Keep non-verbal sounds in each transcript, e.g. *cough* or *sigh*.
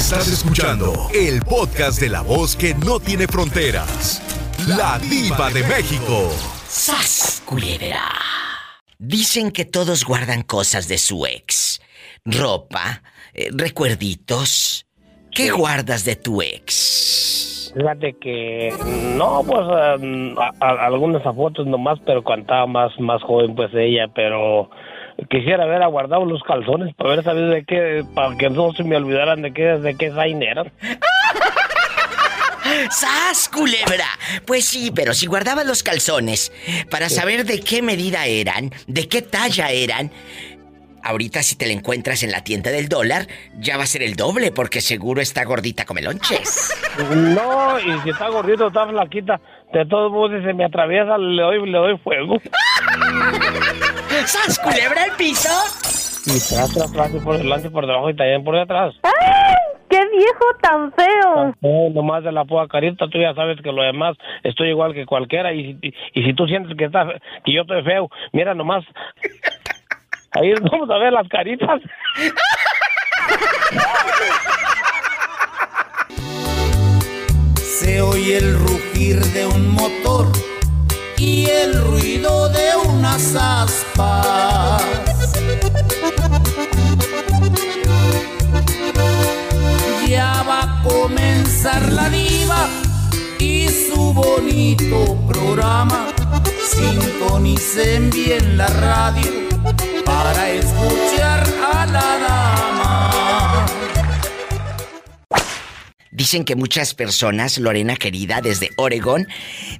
Estás escuchando el podcast de la voz que no tiene fronteras. La diva de México. ¡Sas, culebra! Dicen que todos guardan cosas de su ex. Ropa, eh, recuerditos. ¿Qué guardas de tu ex? Fíjate que no, pues um, a- a- algunas fotos nomás, pero cuando estaba más, más joven, pues ella, pero quisiera haber aguardado los calzones para ver, ¿sabes de qué? Para que no se me olvidaran de qué, de qué eran. ¡Sas, culebra! Pues sí, pero si guardabas los calzones para saber de qué medida eran, de qué talla eran, ahorita si te la encuentras en la tienda del dólar, ya va a ser el doble porque seguro está gordita como lonches. No, y si está gordito, está flaquita, de todos modos, si se me atraviesa, le doy, le doy fuego. *laughs* ¡Sas, culebra al piso! Y tras, tras, tras, y por delante, y por debajo y también por detrás. ¡Ay! ¡Qué viejo tan feo! Eh, nomás de la pura carita, tú ya sabes que lo demás estoy igual que cualquiera y, si- y, si tú sientes que, está, que yo estoy feo, mira nomás, ahí vamos a ver las caritas. Se oye el rugir de un motor y el ruido de unas aspas. Ya va a comenzar la diva y su bonito programa. Sintonicen bien la radio para escuchar a la dama. Dicen que muchas personas, Lorena querida, desde Oregón,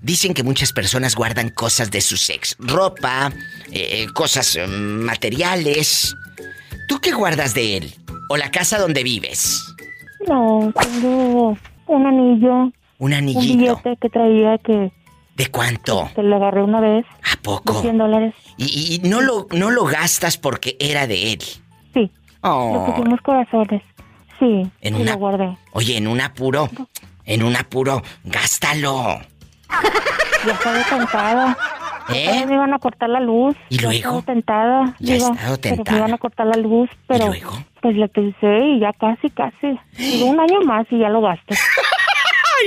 dicen que muchas personas guardan cosas de su ex. Ropa, eh, cosas eh, materiales. ¿Tú qué guardas de él? ¿O la casa donde vives? No, tengo un anillo, Un un anillito. billete que traía que, ¿De cuánto? que le agarré una vez, ¿A de poco? 100 dólares. Y, y no, lo, no lo gastas porque era de él. Sí, Oh. pusimos corazones. Sí, En sí una- lo guardé. Oye, en un apuro, en un apuro, gástalo. Ya estaba tentada. ¿Eh? Me iban a cortar la luz. ¿Y Ya luego? estaba tentada. Ya diva, estaba Pero tentada. me iban a cortar la luz, pero... luego? Pues le pensé y ya casi, casi. Digo, un año más y ya lo gasto. *laughs*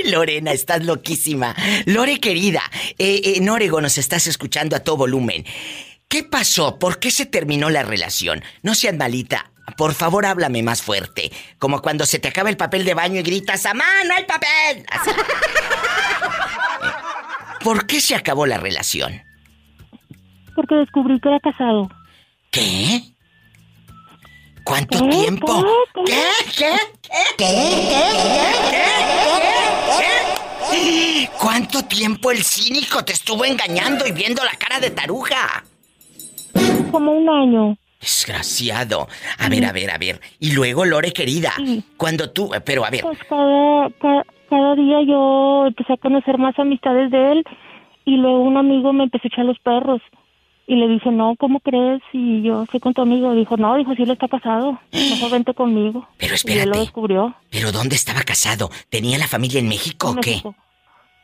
Ay, Lorena, estás loquísima. Lore, querida, eh, eh, en Oregon nos estás escuchando a todo volumen. ¿Qué pasó? ¿Por qué se terminó la relación? No seas malita. Por favor, háblame más fuerte. Como cuando se te acaba el papel de baño y gritas, ¡Amá, no hay papel! Así. *laughs* ¿Por qué se acabó la relación? Porque descubrí que era casado. ¿Qué? ¿Cuánto ¿Qué? tiempo? ¿Qué? ¿Qué? ¿Qué? ¿Qué? ¿Cuánto tiempo el cínico te estuvo engañando y viendo la cara de taruga? Como un año. Desgraciado. A ver, a ver, a ver. Y luego, Lore querida, cuando tú... Pero a ver, Pues cada, ca- cada, día yo empecé a conocer más amistades de él y luego un amigo me empezó a echar los perros. Y le dije, no, ¿cómo crees? Y yo fui con tu amigo. Dijo, no, dijo, sí, él está casado. Mejor vente conmigo. Pero Y él lo espérate. descubrió. ¿pero dónde estaba casado? ¿Tenía la familia en México o qué? México.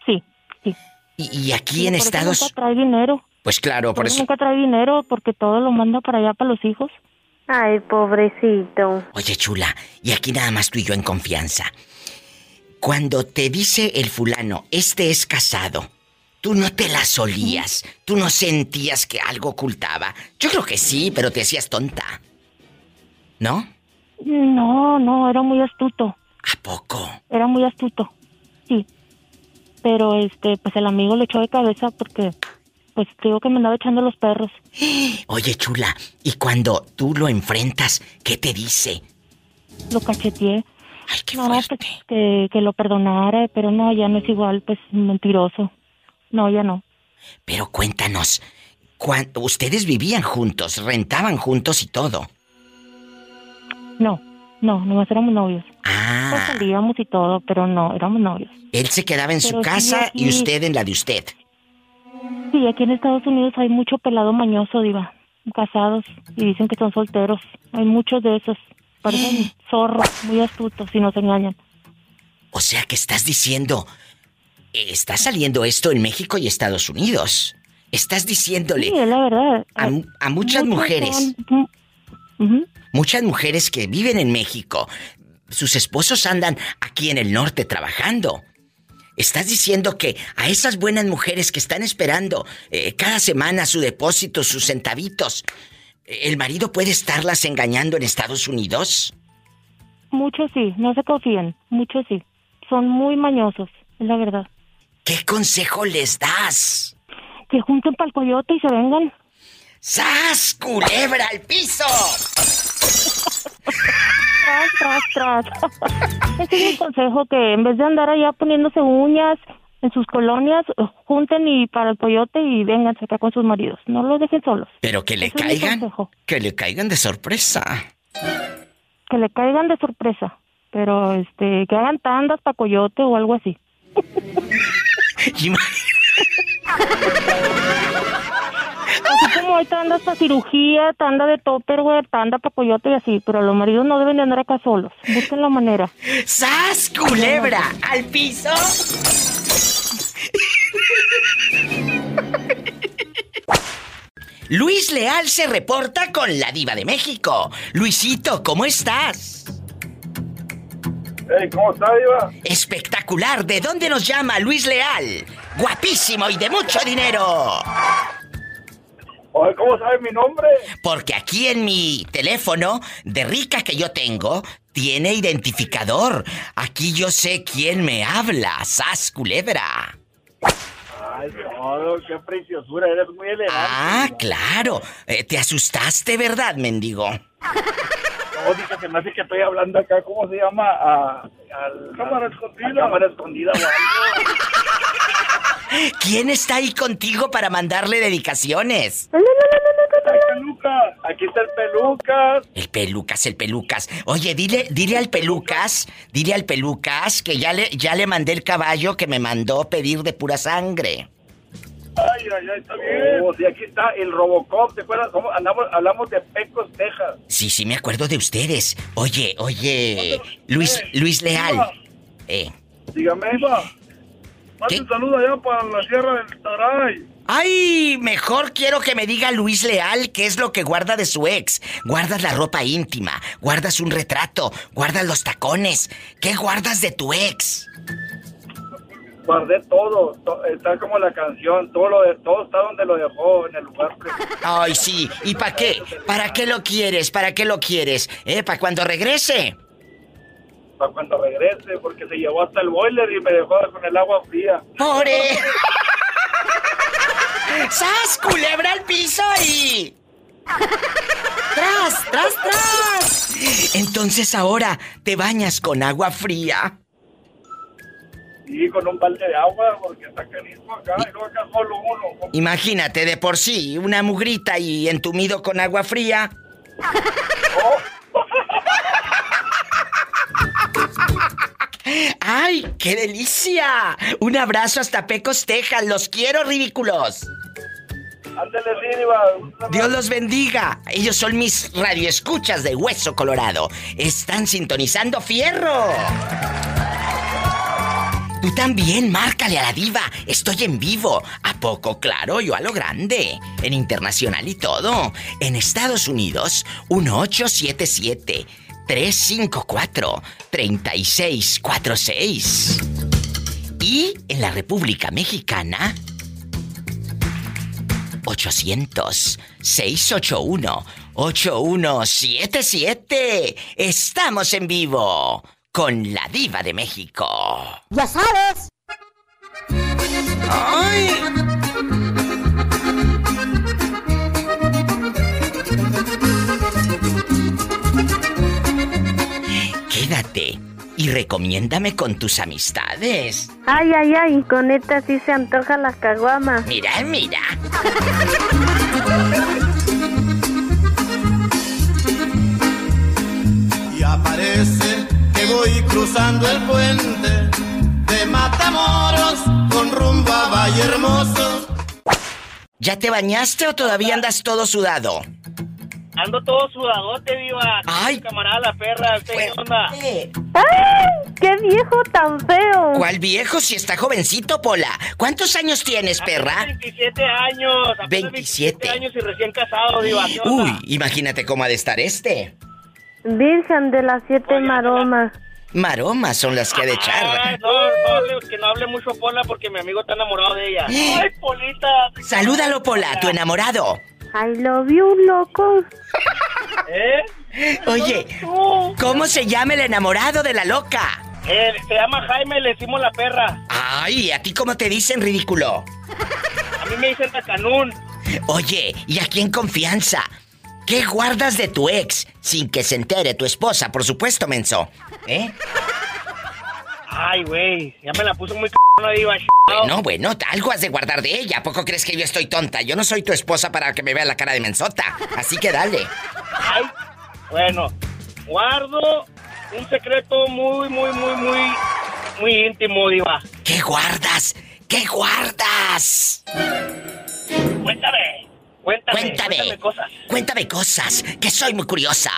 Sí, sí. Y, y aquí Y en Estados... Nunca trae dinero. Pues claro, por eso... nunca trae dinero porque todo lo manda para allá para los hijos. Ay, pobrecito. Oye, chula, y aquí nada más tú y yo en confianza. Cuando te dice el fulano, este es casado, tú no te la solías, tú no sentías que algo ocultaba. Yo creo que sí, pero te hacías tonta. ¿No? No, no, era muy astuto. ¿A poco? Era muy astuto. Sí. Pero este, pues el amigo le echó de cabeza porque pues te digo que me andaba echando los perros. Oye, chula, y cuando tú lo enfrentas, ¿qué te dice? Lo cacheteé. Ay, qué No, pues, fuerte. que, que lo perdonara, pero no, ya no es igual, pues mentiroso. No, ya no. Pero cuéntanos, ustedes vivían juntos, rentaban juntos y todo. No, no, nomás éramos novios. Pues Ah, salíamos y todo, pero no, éramos novios. él se quedaba en su sí, casa y usted en la de usted. Sí, aquí en Estados Unidos hay mucho pelado mañoso, diva. Casados y dicen que son solteros. Hay muchos de esos. Parecen *gasps* zorros, muy astutos y nos engañan. O sea que estás diciendo, está saliendo esto en México y Estados Unidos. Estás diciéndole Sí, la verdad. a, a muchas mujeres, son- mm, muchas mujeres que viven en México, sus esposos andan aquí en el norte trabajando. Estás diciendo que a esas buenas mujeres que están esperando eh, cada semana su depósito, sus centavitos, ¿el marido puede estarlas engañando en Estados Unidos? Muchos sí, no se confían, muchos sí. Son muy mañosos, es la verdad. ¿Qué consejo les das? Que junten para el coyote y se vengan. ¡Sas, culebra al piso! Tras, tras, tras. Ese es mi consejo, que en vez de andar allá poniéndose uñas en sus colonias, junten y para el coyote y vénganse acá con sus maridos. No los dejen solos. Pero que le Ese caigan, que le caigan de sorpresa. Que le caigan de sorpresa. Pero, este, que hagan tandas para coyote o algo así. *laughs* Así como hay tandas para cirugía, tanda de topperware, tanda para coyote y así. Pero los maridos no deben de andar acá solos. Busquen la manera. ¡Sas, culebra al piso! Luis Leal se reporta con la diva de México. Luisito, ¿cómo estás? Hey, ¿cómo está, Diva? Espectacular, ¿de dónde nos llama Luis Leal? Guapísimo y de mucho dinero. ¿Cómo sabe mi nombre? Porque aquí en mi teléfono de rica que yo tengo, tiene identificador. Aquí yo sé quién me habla. ¡Sas, culebra! Ay, no, qué preciosura, eres muy elegante. Ah, claro. Eh, te asustaste, ¿verdad, mendigo? No, dice que me hace que estoy hablando acá, ¿cómo se llama? A, al, cámara escondida. cámara escondida, o algo. ¿Quién está ahí contigo para mandarle dedicaciones? Ay, Pelucas, aquí está el Pelucas. El pelucas, el pelucas. Oye, dile, dile al pelucas, dile al pelucas que ya le, ya le mandé el caballo que me mandó pedir de pura sangre. Ay, ay, ay, está bien. Oh, sí, aquí está el Robocop, ¿te acuerdas? andamos, hablamos de Pecos, Texas. Sí, sí, me acuerdo de ustedes. Oye, oye, Luis, Luis Leal. Eh. Dígame. Iba. Mande un saludo allá para la Sierra del Taray. Ay, mejor quiero que me diga Luis Leal qué es lo que guarda de su ex. Guardas la ropa íntima, guardas un retrato, guardas los tacones. ¿Qué guardas de tu ex? Guardé todo, to- está como la canción, todo lo de, todo está donde lo dejó, en el lugar que... Ay, sí. ¿Y para qué? ¿Para qué lo quieres? ¿Para qué lo quieres? ¿Eh? ¿Para cuando regrese? Para cuando regrese, porque se llevó hasta el boiler y me dejó con el agua fría. ¡Pore! ¡Sas, culebra al piso y... ¡Tras, tras, tras! Entonces ahora te bañas con agua fría. Y con un balde de agua, porque está carísimo acá, y luego acá solo uno. Imagínate de por sí, una mugrita y entumido con agua fría. *laughs* ¡Ay, qué delicia! Un abrazo hasta Pecos, Texas. Los quiero, ridículos. Dios los bendiga. Ellos son mis radioescuchas de Hueso Colorado. Están sintonizando fierro. Tú también, márcale a la diva. Estoy en vivo. ¿A poco? Claro, yo a lo grande. En internacional y todo. En Estados Unidos, 1877 354 3646. Y en la República Mexicana, 800-681-8177. Estamos en vivo con la diva de México. Ya sabes. ¡Ay! Y recomiéndame con tus amistades. Ay, ay, ay, con esta sí se antoja la caguama. Mira, mira. Y aparece que voy cruzando el puente de Matamoros con rumbo a Valle Hermoso. ¿Ya te bañaste o todavía andas todo sudado? Ando todo sudadote, viva. Ay. Camarada la perra, ¿qué onda? ¡Ay! ¡Qué viejo tan feo! ¿Cuál viejo si está jovencito, Pola? ¿Cuántos años tienes, perra? 27 años. apenas 27. 27 años y recién casado, viva. Uy, imagínate cómo ha de estar este. Virgen de las siete maromas. Maromas son las que ha de Ay, echar. no, no hable- que no hable mucho Pola porque mi amigo está enamorado de ella. *gasps* Ay, Polita. Salúdalo, Pola, tu enamorado. I love you, loco. ¿Eh? Oye, ¿cómo se llama el enamorado de la loca? Eh, se llama Jaime, le decimos la perra. Ay, ¿a ti cómo te dicen, ridículo? A mí me dicen Tacanún. Oye, y aquí en confianza, ¿qué guardas de tu ex sin que se entere tu esposa, por supuesto, menso? ¿Eh? Ay, güey, ya me la puso muy c***, diva. Bueno, bueno, algo has de guardar de ella. ¿A poco crees que yo estoy tonta? Yo no soy tu esposa para que me vea la cara de mensota. Así que dale. Ay, bueno, guardo un secreto muy, muy, muy, muy, muy íntimo, diva. ¿Qué guardas? ¿Qué guardas? Cuéntame, cuéntame, Cuéntame. cuéntame cosas. Cuéntame cosas, que soy muy curiosa.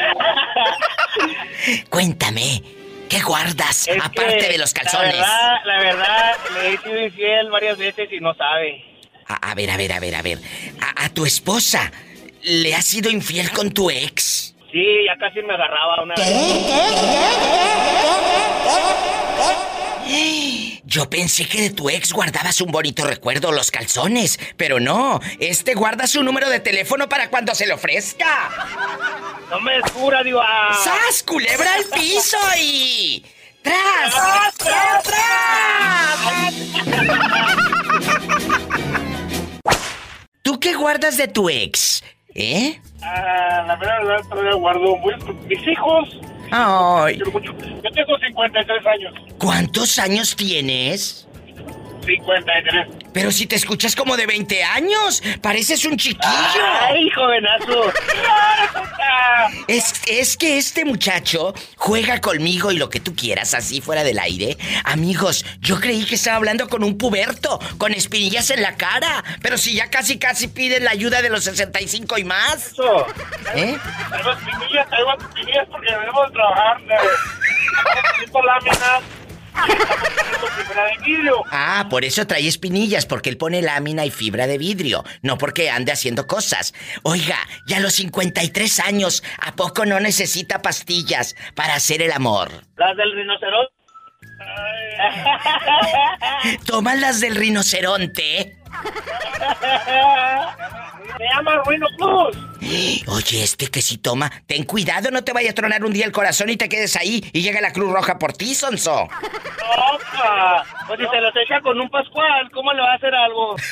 *laughs* Cuéntame, ¿qué guardas Es aparte de los calzones? La verdad, la verdad, le he sido infiel varias veces y no sabe. A, a ver, a ver, a ver, a ver. A, a tu esposa le has sido infiel con tu ex. Sí, ya casi me agarraba una vez. Yo pensé que de tu ex guardabas un bonito recuerdo, los calzones, pero no, este guarda su número de teléfono para cuando se le ofrezca. No me descubra, diva. ¡Sas, culebra al piso y... ¡Tras! ¡Tras, tras! ¿Tú qué guardas de tu ex? ¿Eh? Ah, la verdad, todavía guardo mis hijos. Ay. Yo tengo 53 años. ¿cuántos años tienes? 53. Pero si te escuchas como de 20 años, pareces un chiquillo. ¡Ay, jovenazo! Es, es que este muchacho juega conmigo y lo que tú quieras, así fuera del aire. Amigos, yo creí que estaba hablando con un puberto, con espinillas en la cara. Pero si ya casi casi piden la ayuda de los 65 y más. Eso. ¿Eh? Traigo espinillas, traigo espinillas porque debemos de trabajar. eh, haciendo láminas. De vidrio. Ah, por eso trae espinillas, porque él pone lámina y fibra de vidrio, no porque ande haciendo cosas. Oiga, ya a los 53 años, ¿a poco no necesita pastillas para hacer el amor? Las del rinoceronte. ¿Toman las del rinoceronte? Se llama Rino Cruz. Oye, este que si toma, ten cuidado, no te vaya a tronar un día el corazón y te quedes ahí y llega la Cruz Roja por ti, Sonso. Opa. Pues si se los echa con un pascual, ¿cómo le va a hacer algo? *laughs*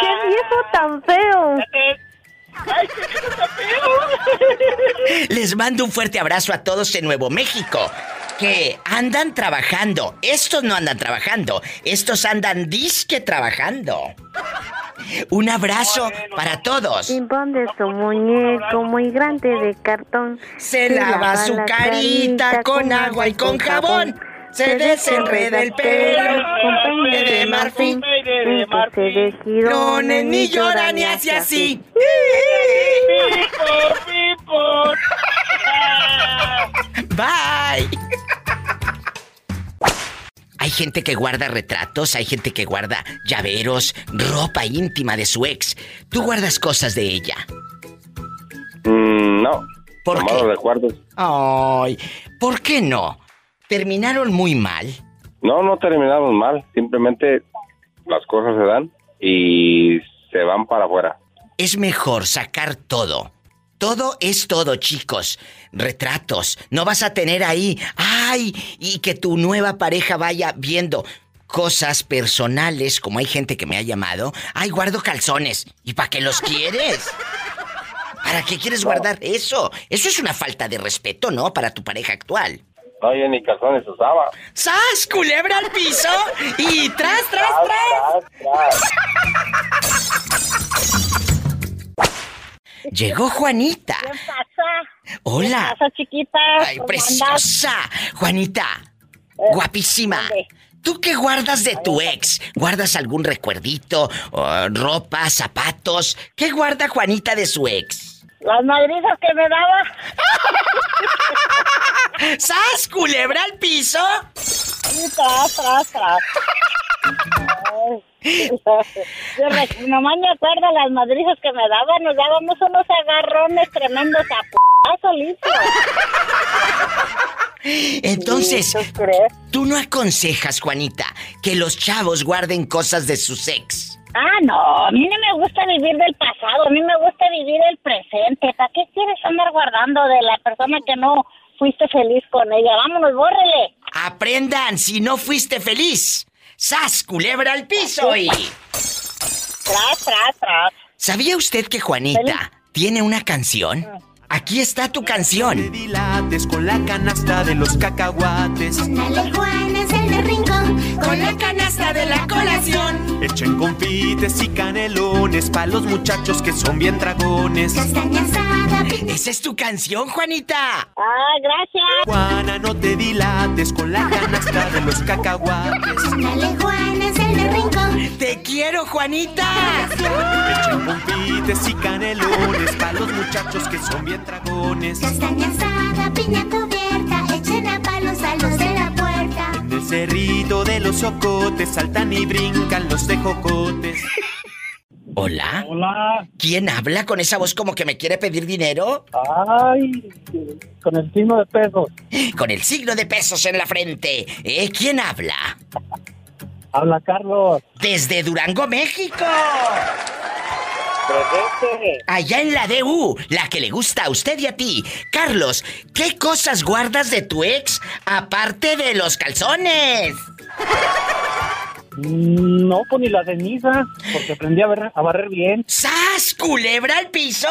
¡Qué viejo tan feo! Les mando un fuerte abrazo a todos en Nuevo México. Que andan trabajando. Estos no andan trabajando. Estos andan disque trabajando. Un abrazo para todos. De su muñeco muy grande de cartón. Se lava su carita con agua y con jabón. Se desenreda el pelo con peine de marfín. de Se de Girones ni llora ni hace así. ¡Pipo, pipo! Bye. Hay gente que guarda retratos, hay gente que guarda llaveros, ropa íntima de su ex. ¿Tú guardas cosas de ella? Mm, no. ¿Por qué? Ay, ¿por qué no? ¿Terminaron muy mal? No, no terminamos mal. Simplemente las cosas se dan y se van para afuera. Es mejor sacar todo. Todo es todo, chicos. Retratos. No vas a tener ahí, ay, y que tu nueva pareja vaya viendo cosas personales, como hay gente que me ha llamado. Ay, guardo calzones. ¿Y para qué los quieres? ¿Para qué quieres guardar eso? Eso es una falta de respeto, ¿no? Para tu pareja actual. No, yo ni calzones usaba. ¡Sas! Culebra al piso y tras, tras, tras. Llegó Juanita. ¿Qué pasa? Hola. ¿Qué pasa, chiquita? Ay, ¿Cómo preciosa. Juanita, guapísima. ¿dónde? ¿Tú qué guardas de tu ex? ¿Guardas algún recuerdito? ropa, zapatos? ¿Qué guarda Juanita de su ex? Las madrizas que me daba. *laughs* ¡Sas, culebra al piso! Tras, tras, tras. *laughs* Yo re- nomás me acuerdo las madrizas que me daban, nos dábamos unos agarrones tremendos a p*** solito. *laughs* Entonces, tú no aconsejas, Juanita, que los chavos guarden cosas de sus ex. Ah, no, a mí no me gusta vivir del pasado, a mí me gusta vivir el presente. ¿Para qué quieres andar guardando de la persona que no fuiste feliz con ella? Vámonos, bórrele. Aprendan si no fuiste feliz. ¡Sas, culebra al piso y... Tras, tras, tras. ¿Sabía usted que Juanita tiene una canción? Aquí está tu canción. dilates con la canasta de los cacahuates. Ándale, Juan es el de rincón, con la canasta de la colación. Echen confites y canelones pa' los muchachos que son bien dragones. Castaña asada, piña- Esa es tu canción, Juanita. Ah, gracias. Juana, no te dilates con la canasta de los cacahuates. Ándale, Juan es el de rincón. Te quiero, Juanita. Echen confites y canelones pa' los muchachos que son bien dragones. Castaña asada, piña cubierta, echen a palos a los el cerrito de los ocotes saltan y brincan los tejocotes. Hola. Hola. ¿Quién habla con esa voz como que me quiere pedir dinero? Ay, con el signo de pesos. Con el signo de pesos en la frente. ¿Eh? ¿Quién habla? Habla Carlos. Desde Durango, México. Presente. Allá en la DU, la que le gusta a usted y a ti. Carlos, ¿qué cosas guardas de tu ex aparte de los calzones? Mm, No, pues ni la ceniza, porque aprendí a, ver- a barrer bien. ¡Sas! ¿Culebra al piso?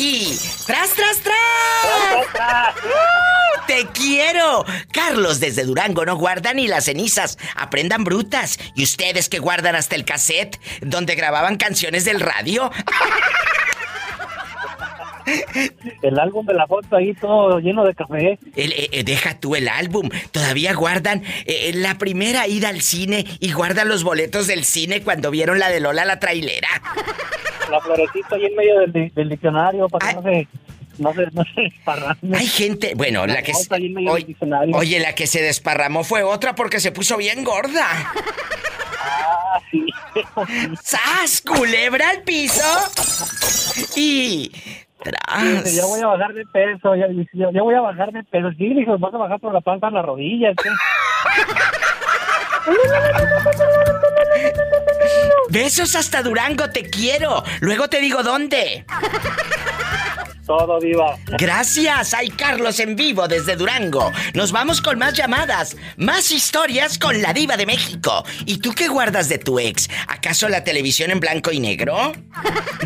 Y... ¡Tras, tras, tras! ¡Uh! ¡Te quiero! Carlos desde Durango no guarda ni las cenizas. Aprendan brutas. Y ustedes que guardan hasta el cassette donde grababan canciones del radio. *laughs* El álbum de la foto ahí todo lleno de café. El- eh, eh, deja tú el álbum. Todavía guardan eh, la primera ida al cine y guardan los boletos del cine cuando vieron la de Lola la trailera. La florecita ahí en medio del, di- del diccionario para que no se, no se, no se desparrame. Hay gente, bueno, la que... medio oye, del diccionario. oye, la que se desparramó fue otra porque se puso bien gorda. Ah, sí. ¡Sas! Culebra al piso. Y... Dice, ya voy Tras. a bajar de peso, ya, ya voy a bajar de peso. Sí, dijo, vas a bajar por la panza a las rodillas. Besos hasta Durango, te quiero. Luego te digo dónde. Todo viva. Gracias, hay Carlos en vivo desde Durango. Nos vamos con más llamadas, más historias con la diva de México. ¿Y tú qué guardas de tu ex? ¿Acaso la televisión en blanco y negro?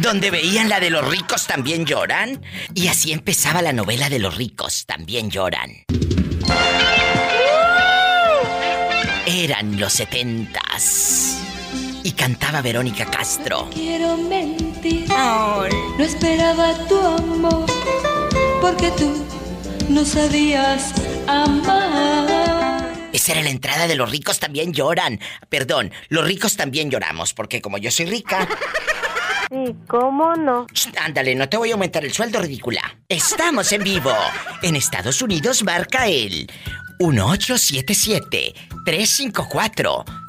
¿Donde veían la de los ricos también lloran? Y así empezaba la novela de los ricos también lloran. Eran los setentas. Y cantaba Verónica Castro. Quiero mentir. No esperaba tu amor. Porque tú no sabías amar. Esa era la entrada de los ricos también lloran. Perdón, los ricos también lloramos, porque como yo soy rica. Sí, ¿cómo no? Shh, Ándale, no te voy a aumentar el sueldo, ridícula. Estamos en vivo. En Estados Unidos marca el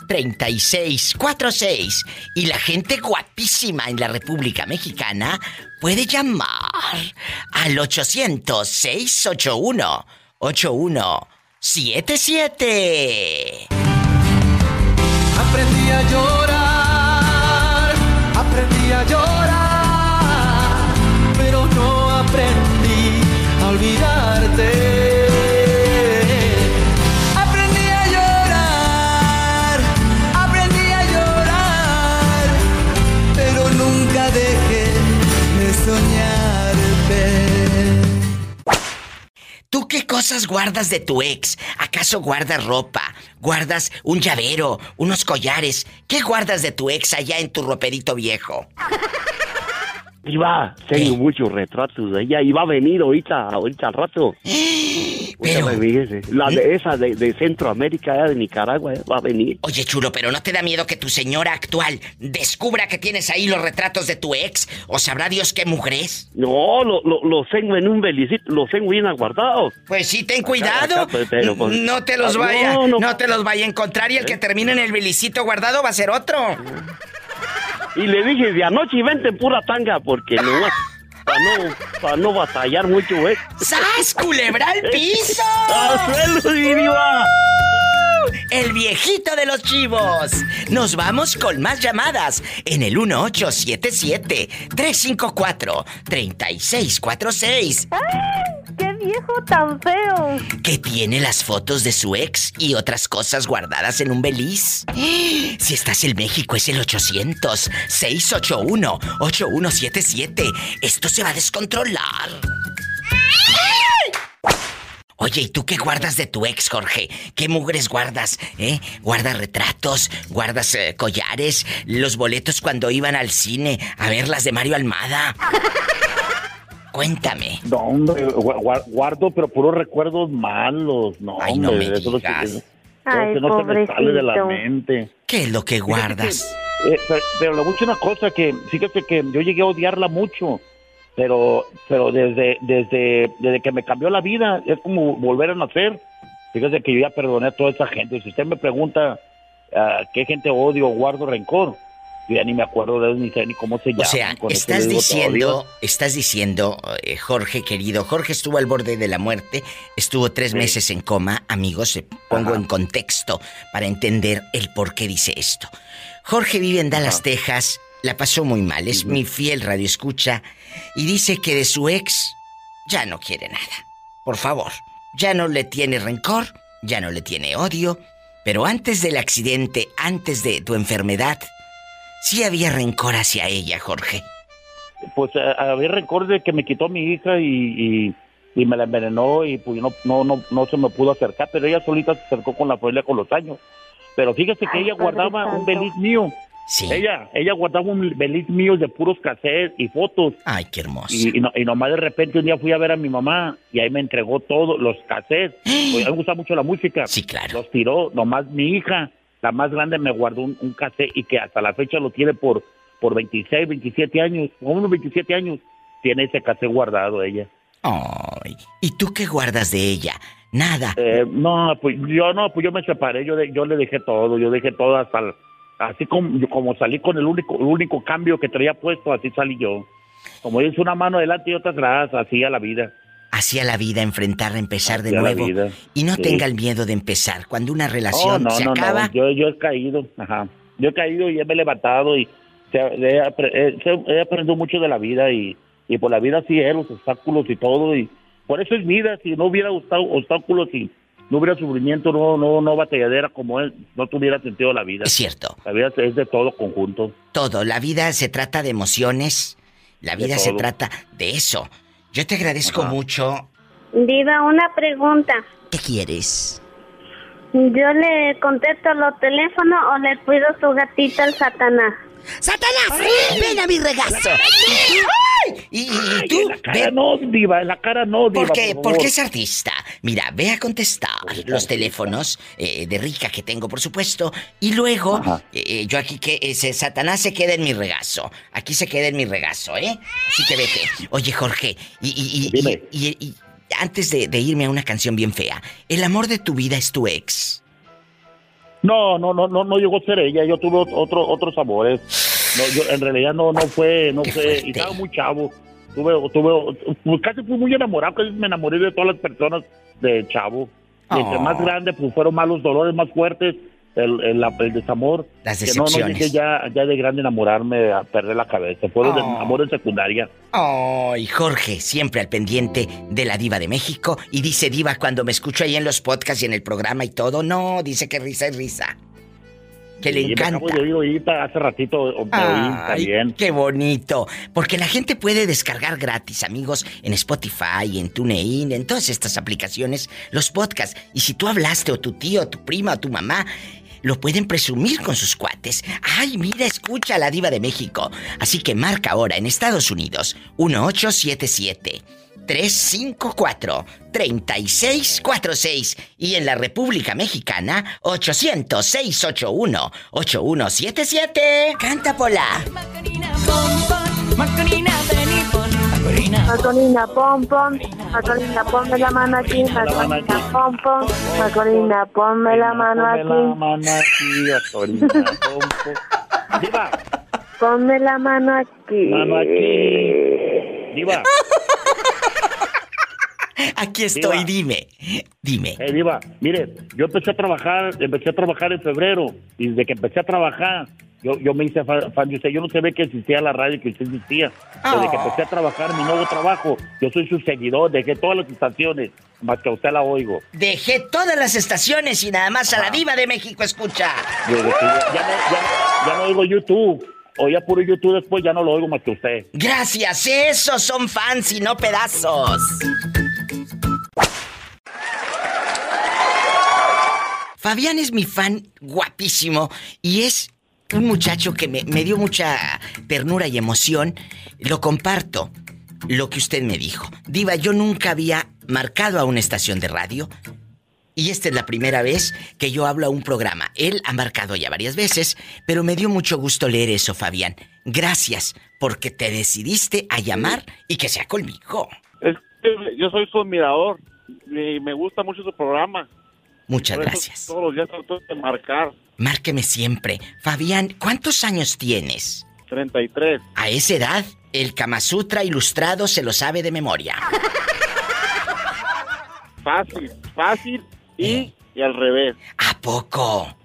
1877-354-3646. Y la gente guapísima en la República Mexicana puede llamar al 800-681-8177. Aprendí a llorar, aprendí a llorar, pero no aprendí a olvidarte. ¿Tú qué cosas guardas de tu ex? ¿Acaso guardas ropa? ¿Guardas un llavero? ¿Unos collares? ¿Qué guardas de tu ex allá en tu roperito viejo? Iba, tengo muchos retratos de ella y va a venir ahorita, ahorita al rato. *gasps* Pero- la de esa de, de Centroamérica, de Nicaragua, eh, va a venir. Oye, chulo, pero ¿no te da miedo que tu señora actual descubra que tienes ahí los retratos de tu ex? ¿O sabrá Dios qué mujeres? No, lo- lo- los tengo en un belicito, los tengo bien guardados. Pues sí, ten cuidado. acá, pues, pero, pues, no te los ah, vaya, no, no, no. te los vaya a encontrar y el que termine en el belicito guardado va a ser otro. Y le dije, de anoche vente en pura tanga, porque no para no, pa' no batallar mucho, ¿eh? ¡Sas, culebra al piso! *laughs* ¡Al suelo, diva! El viejito de los chivos. Nos vamos con más llamadas en el 1877-354-3646. ¡Qué viejo tan feo! Que tiene las fotos de su ex y otras cosas guardadas en un beliz. *gasps* Si estás en México es el 800-681-8177. Esto se va a descontrolar. Oye, ¿y tú qué guardas de tu ex, Jorge? ¿Qué mugres guardas? ¿Eh? ¿Guardas retratos? ¿Guardas eh, collares? ¿Los boletos cuando iban al cine a ver las de Mario Almada? *laughs* Cuéntame. No, hombre, gua- gua- guardo, pero puros recuerdos malos. No, Ay, no hombre, me eso Ay, no se me sale de la pobrecito. mente. ¿Qué es lo que guardas? Eh, pero, pero le voy una cosa que fíjate que yo llegué a odiarla mucho, pero pero desde desde desde que me cambió la vida es como volver a nacer. Fíjate que yo ya perdoné a toda esa gente. Si usted me pregunta a qué gente odio o guardo rencor, yo ya ni me acuerdo de ellos ni sé ni cómo se O llaman. sea, estás diciendo, estás diciendo, eh, Jorge querido, Jorge estuvo al borde de la muerte, estuvo tres Sí. meses en coma, amigos, se pongo Ajá. en contexto para entender el por qué dice esto. Jorge vive en Dallas, Ajá. Texas, la pasó muy mal, es mi fiel radioescucha, y dice que de su ex ya no quiere nada. Por favor, ya no le tiene rencor, ya no le tiene odio, pero antes del accidente, antes de tu enfermedad, sí había rencor hacia ella, Jorge. pues a- había rencor de que me quitó mi hija y, y, y me la envenenó y pues no, no, no, no se me pudo acercar, pero ella solita se acercó con la familia con los años. Pero fíjese que Ay, ella guardaba un beliz mío. Sí. Ella, ella guardaba un beliz mío de puros cassettes y fotos. Ay, qué hermoso. Y, y, no- y nomás de repente un día fui a ver a mi mamá y ahí me entregó todos los cassettes. *gasps* Pues, a mí me gusta mucho la música. Sí, claro. Los tiró. Nomás mi hija, la más grande, me guardó un, un cassette y que hasta la fecha lo tiene por, por 26, 27 años. Como unos 27 años tiene ese cassette guardado ella. Ay, ¿y tú qué guardas de ella? Nada. Eh, no, pues yo no, pues yo me separé, yo, de- yo le dejé todo, yo dejé todo hasta el- así como, yo como salí con el único, el único cambio que traía puesto, así salí yo. Como es una mano adelante y otra atrás, así a la vida. Hacia la vida, enfrentar, empezar de Hacia la nuevo. Y no sí. tenga el miedo de empezar. Cuando una Oh, relación no, se no, acaba, no, yo, yo he caído, ajá. Yo he caído y me he levantado y he, he- he aprendido mucho de la vida y, y por la vida sí es, los obstáculos y todo y por eso es vida, si no hubiera obstá- obstáculos y no hubiera sufrimiento, no, no, no batalladera como él, no tuviera sentido la vida. es cierto, La vida es de todo conjunto. todo. La vida se trata de emociones. La De vida se trata de eso. Yo te agradezco Ajá. mucho. Diva, una pregunta. ¿Qué quieres? ¿Yo le contesto los teléfonos o le cuido su gatita al Satanás? ¡Satanás! ¡Ven a mi regazo! ¿Y, y- y tú? En la cara no, diva, en la cara no, diva, ¿Por qué? por Porque es artista. Mira, ve a contestar los teléfonos eh, de rica que tengo, por supuesto. Y luego, Ajá. eh, yo aquí que ese Satanás se queda en mi regazo. Aquí se queda en mi regazo, ¿eh? Así que vete. Oye, Jorge, y, y- antes de, de irme a una canción bien fea, ¿el amor de tu vida es tu ex? No, no, no, no, no llegó a ser ella. Yo tuve otro, otros amores. No, yo en realidad no, no fue, no fue. Y estaba muy chavo. Tuve, tuve, casi fui muy enamorado. Casi me enamoré de todas las personas de chavo. Y entre Oh. más grande, pues fueron más los dolores más fuertes, el, el, el desamor. Las que no, no decepciones. llegué ya, ya de grande enamorarme, a perder la cabeza. De Oh. amor en secundaria. Ay, Jorge, siempre al pendiente de la diva de México. Y dice diva cuando me escucho ahí en los podcasts y en el programa y todo. No, dice que risa es risa. Que le Y me encanta. acabo de oír hace ratito, me oí también. qué bonito. Porque la gente puede descargar gratis, amigos, en Spotify, en TuneIn, en todas estas aplicaciones, los podcasts. Y si tú hablaste, o tu tío, o tu prima, o tu mamá, lo pueden presumir con sus cuates. Ay, mira, escucha la diva de México. Así que marca ahora en Estados Unidos 1877 354 3646 y en la República Mexicana 800 681 8177. Canta Pola. Y pon. Macorina. Pom, pom. Macorina, ponme la mano aquí. Macorina, pom, pom. Macorina, ponme la mano Ponme la aquí. mano aquí, Macorina, pom, pom. Diva, Ponme la mano aquí. mano aquí. Diva. *laughs* Aquí estoy, dime. Dime. Eh, Diva, mire, yo empecé a trabajar, empecé a trabajar en febrero y desde que empecé a trabajar, yo, yo me hice fa- fan de usted. Yo no sabía que existía la radio, que usted existía. Desde que Oh. empecé a trabajar mi nuevo trabajo, yo soy su seguidor, dejé todas las estaciones, más que a usted la oigo. Dejé todas las estaciones y nada más a la diva de México escucha. Que ya, ya no, ya, ya no oigo YouTube. Oía puro YouTube después, ya no lo oigo más que usted. Gracias, esos son fans y no pedazos. Fabián es mi fan guapísimo y es un muchacho que me, dio mucha ternura y emoción. Lo comparto, lo que usted me dijo. Diva, yo nunca había marcado a una estación de radio y esta es la primera vez que yo hablo a un programa. Él ha marcado ya varias veces, pero me dio mucho gusto leer eso, Fabián. Gracias, porque te decidiste a llamar y que sea conmigo. Yo soy su admirador y me gusta mucho su programa. Muchas Por eso gracias. Todos los días trato de marcar. Márqueme siempre. Fabián, ¿cuántos años tienes? 33. A esa edad, el Kama Sutra ilustrado se lo sabe de memoria. Fácil, fácil y, y al revés. ¿A poco?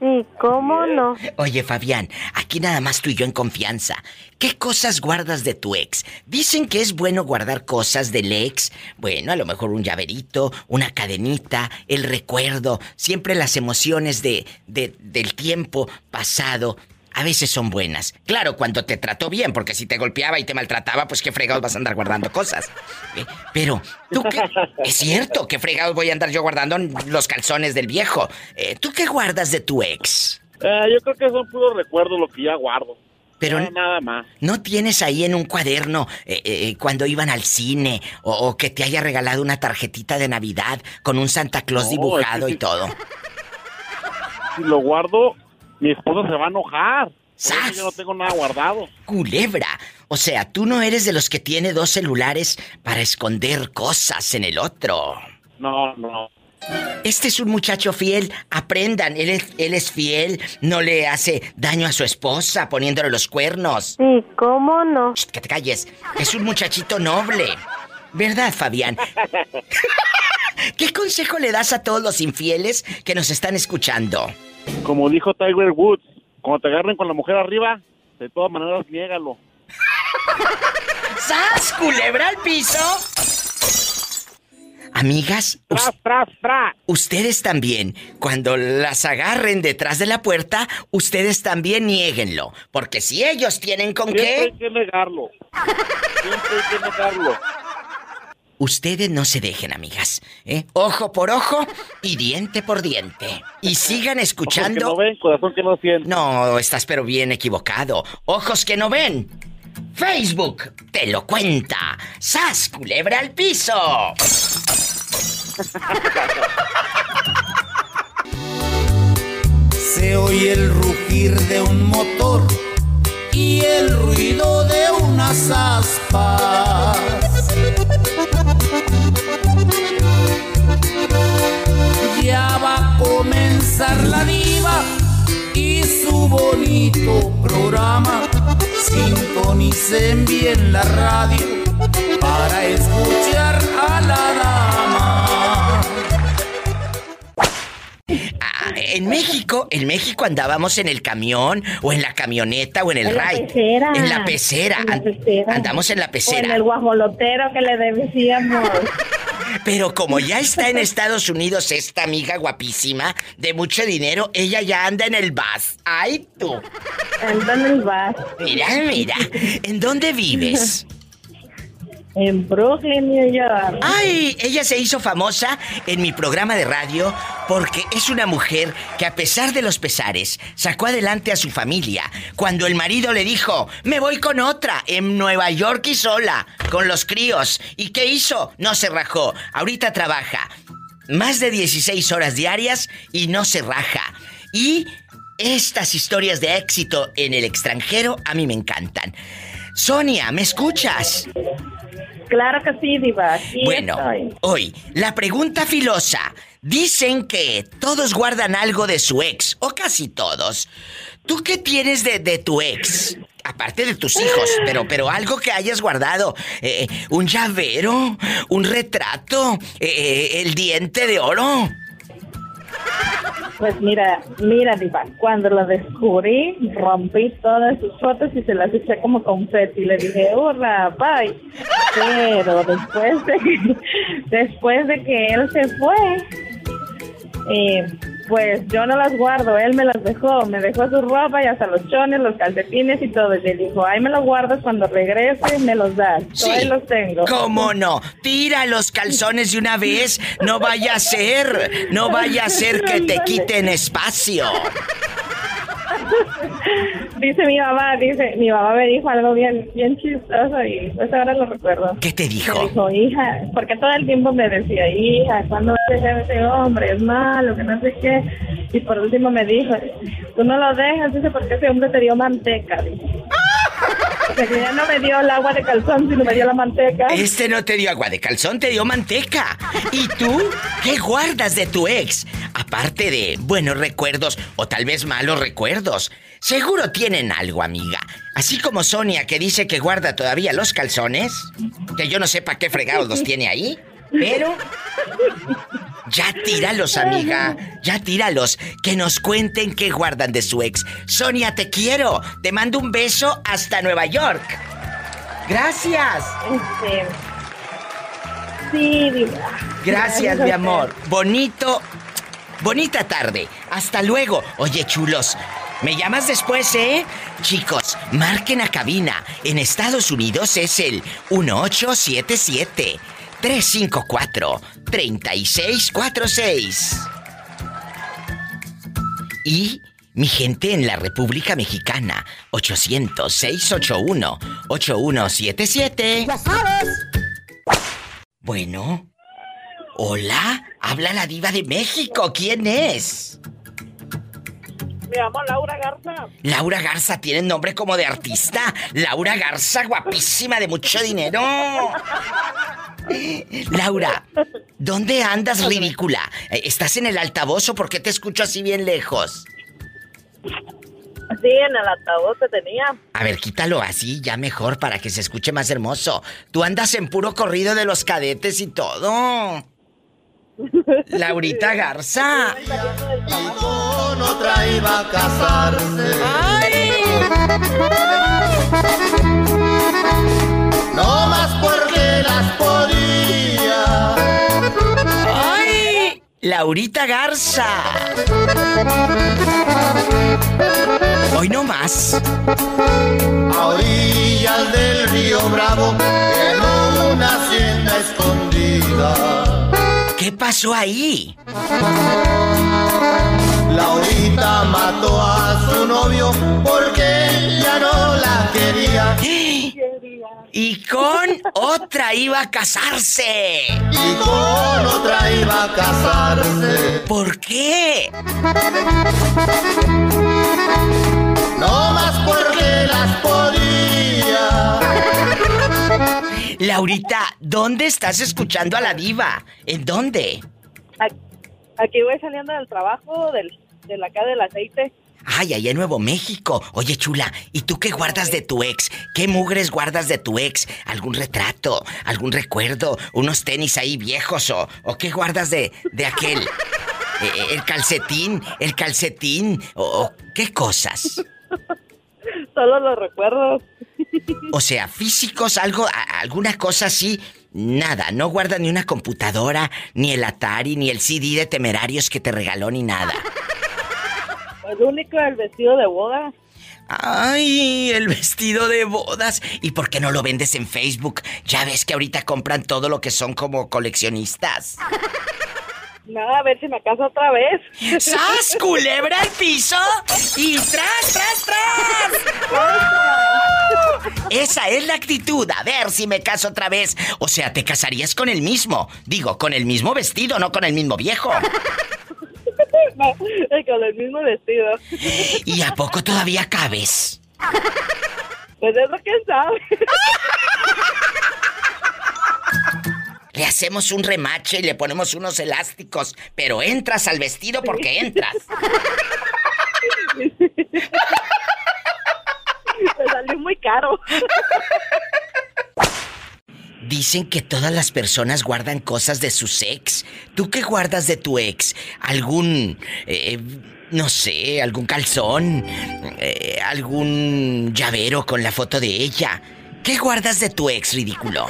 Sí, ¿cómo no? Oye, Fabián, aquí nada más tú y yo en confianza. ¿Qué cosas guardas de tu ex? Dicen que es bueno guardar cosas del ex. Bueno, a lo mejor un llaverito, una cadenita, el recuerdo, siempre las emociones de, de- del tiempo pasado. A veces son buenas. Claro, cuando te trató bien, porque si te golpeaba y te maltrataba, pues qué fregados vas a andar guardando cosas. ¿Eh? Pero, ¿tú qué? Es cierto, qué fregados voy a andar yo guardando los calzones del viejo. Eh, ¿Tú qué guardas de tu ex? Eh, yo creo que son puros recuerdos lo que ya guardo. Pero No, nada más. ¿No tienes ahí en un cuaderno eh, eh, cuando iban al cine o, o que te haya regalado una tarjetita de Navidad con un Santa Claus No, dibujado es que y todo? Si lo guardo, mi esposa se va a enojar. Eso yo no tengo nada guardado. Culebra. O sea, tú no eres de los que tiene dos celulares para esconder cosas en el otro. No, no. Este es un muchacho fiel. Aprendan, él es, él es fiel. No le hace daño a su esposa poniéndole los cuernos. Sí, ¿cómo no? Shh, que te calles. Es un muchachito noble. ¿Verdad, Fabián? *laughs* ¿Qué consejo le das a todos los infieles que nos están escuchando? Como dijo Tiger Woods, cuando te agarren con la mujer arriba, de todas maneras, niégalo. ¡Sas, culebra al piso! Amigas, us- ustedes también, cuando las agarren detrás de la puerta, ustedes también niéguenlo. Porque si ellos tienen con Siempre qué, hay que negarlo. Siempre hay que negarlo. Ustedes no se dejen, amigas. ¿eh? Ojo por ojo y diente por diente. Y sigan escuchando. Ojos que no ven, corazón que no siente. No, estás pero bien equivocado. Ojos que no ven. Facebook te lo cuenta. ¡Sas, culebra al piso! *laughs* Se oye el rugir de un motor y el ruido de unas aspas. La diva y su bonito programa. Sintonicen bien la radio para escuchar a la dama. En México, en México andábamos en el camión o en la camioneta o en el En la pecera. En la pecera. En la pecera. Andamos en la O en pecera. el guajolotero que le decíamos. *laughs* Pero como ya está en Estados Unidos esta amiga guapísima de mucho dinero, ella ya anda en el bus. ¡Ay, tú! Anda en el bar. Mira, mira. ¿En dónde vives? En Brooklyn, New. Ay, ella se hizo famosa en mi programa de radio porque es una mujer que a pesar de los pesares sacó adelante a su familia cuando el marido le dijo, me voy con otra en Nueva York y sola, con los críos. ¿Y qué hizo? No se rajó. Ahorita trabaja más de 16 horas diarias y no se raja. Y estas historias de éxito en el extranjero a mí me encantan. Sonia, ¿me escuchas? Claro que sí, Diva. Aquí Bueno, estoy. hoy, la pregunta filosa. Dicen que todos guardan algo de su ex, o casi todos. ¿Tú qué tienes de, de tu ex? Aparte de tus hijos, pero, pero algo que hayas guardado. Eh, un llavero, un retrato, eh, el diente de oro. Pues mira, mira, Diva, cuando lo descubrí, rompí todas sus fotos y se las eché como confeti. Le dije, hurra, bye. Pero después de que, *laughs* después de que él se fue, eh, pues yo no las guardo, él me las dejó, me dejó su ropa y hasta los chones, los calcetines y todo. Y le dijo, ahí me los guardas cuando regrese, me los das. Yo ahí los tengo. ¿Cómo no? Tira los calzones de una vez. No vaya a ser, no vaya a ser que te quiten espacio. *laughs* Dice mi mamá, dice, mi mamá me dijo algo bien, bien chistoso y pues ahora lo recuerdo. ¿Qué te dijo? Me dijo, hija, porque todo el tiempo me decía, hija, cuando dejes ese hombre es malo, que no sé qué. Y por último me dijo, tú no lo dejas, dice, porque ese hombre te dio manteca. dice. O sea, que ya no me dio el agua de calzón, sino me dio la manteca. Este no te dio agua de calzón, te dio manteca. ¿Y tú qué guardas de tu ex? Aparte de buenos recuerdos o tal vez malos recuerdos. Seguro tienen algo, amiga. Así como Sonia que dice que guarda todavía los calzones, que yo no sé para qué fregados los tiene ahí, pero ya tíralos, amiga. Ya tíralos. Que nos cuenten qué guardan de su ex. Sonia, te quiero. Te mando un beso hasta Nueva York. Gracias. Este, sí, diva. Gracias, mi amor. Bonito. Bonita tarde. Hasta luego. Oye, chulos. Me llamas después, ¿eh? Chicos, marquen a cabina. En Estados Unidos es el 1877 354 3646. Y mi gente en la República Mexicana, 800-681-8177. ¡Ya sabes! Bueno. Hola, habla la diva de México. ¿Quién es? Me llamo Laura Garza. Laura Garza tiene nombre como de artista. Laura Garza, guapísima, de mucho dinero. Laura, ¿dónde andas, ridícula? Eh, ¿Estás en el altavoz o por qué te escucho así bien lejos? Sí, en el altavoz te tenía. A ver, quítalo así, ya mejor, para que se escuche más hermoso. Tú andas en puro corrido de los cadetes y todo. Laurita Garza. Con otra a casarse. No más porque las podía. ¡Ay! Laurita Garza. Hoy no más. A orillas del río Bravo, en una hacienda escondida. ¿Qué pasó ahí? Laurita mató a su novio porque ya no la quería. *gasps* Y con otra iba a casarse. Y con otra iba a casarse. ¿Por qué? No más porque las Laurita, ¿dónde estás escuchando a la diva? ¿En dónde? Aquí voy saliendo del trabajo, del, de la acá del aceite. Ay, allá en Nuevo México. Oye, chula, ¿y tú qué guardas de tu ex? ¿Qué mugres guardas de tu ex? ¿Algún retrato? ¿Algún recuerdo? ¿Unos tenis ahí viejos? ¿O, o qué guardas de, de aquel? *laughs* Eh, eh, ¿El calcetín? ¿El calcetín? ¿O, o qué cosas? *laughs* Solo los recuerdos. O sea, físicos, algo, a- alguna cosa así. Nada, no guarda ni una computadora, ni el Atari, ni el CD de temerarios que te regaló, ni nada. El único, el vestido de boda. Ay, el vestido de bodas. ¿Y por qué no lo vendes en Facebook? Ya ves que ahorita compran todo lo que son como coleccionistas. No, a ver si me caso otra vez. ¡Sas, culebra al piso! ¡Y tras, tras, tras! Esa es la actitud. A ver si me caso otra vez. O sea, te casarías con el mismo. Digo, con el mismo vestido, no con el mismo viejo. *laughs* No, es con el mismo vestido. ¿Y a poco todavía cabes? Pues eso quién sabe. *laughs* Le hacemos un remache y le ponemos unos elásticos, pero entras al vestido porque entras. Me salió muy caro. Dicen que todas las personas guardan cosas de sus ex. ¿Tú qué guardas de tu ex? ¿Algún... eh, no sé, algún calzón? Eh, ¿Algún llavero con la foto de ella? ¿Qué guardas de tu ex, ridículo?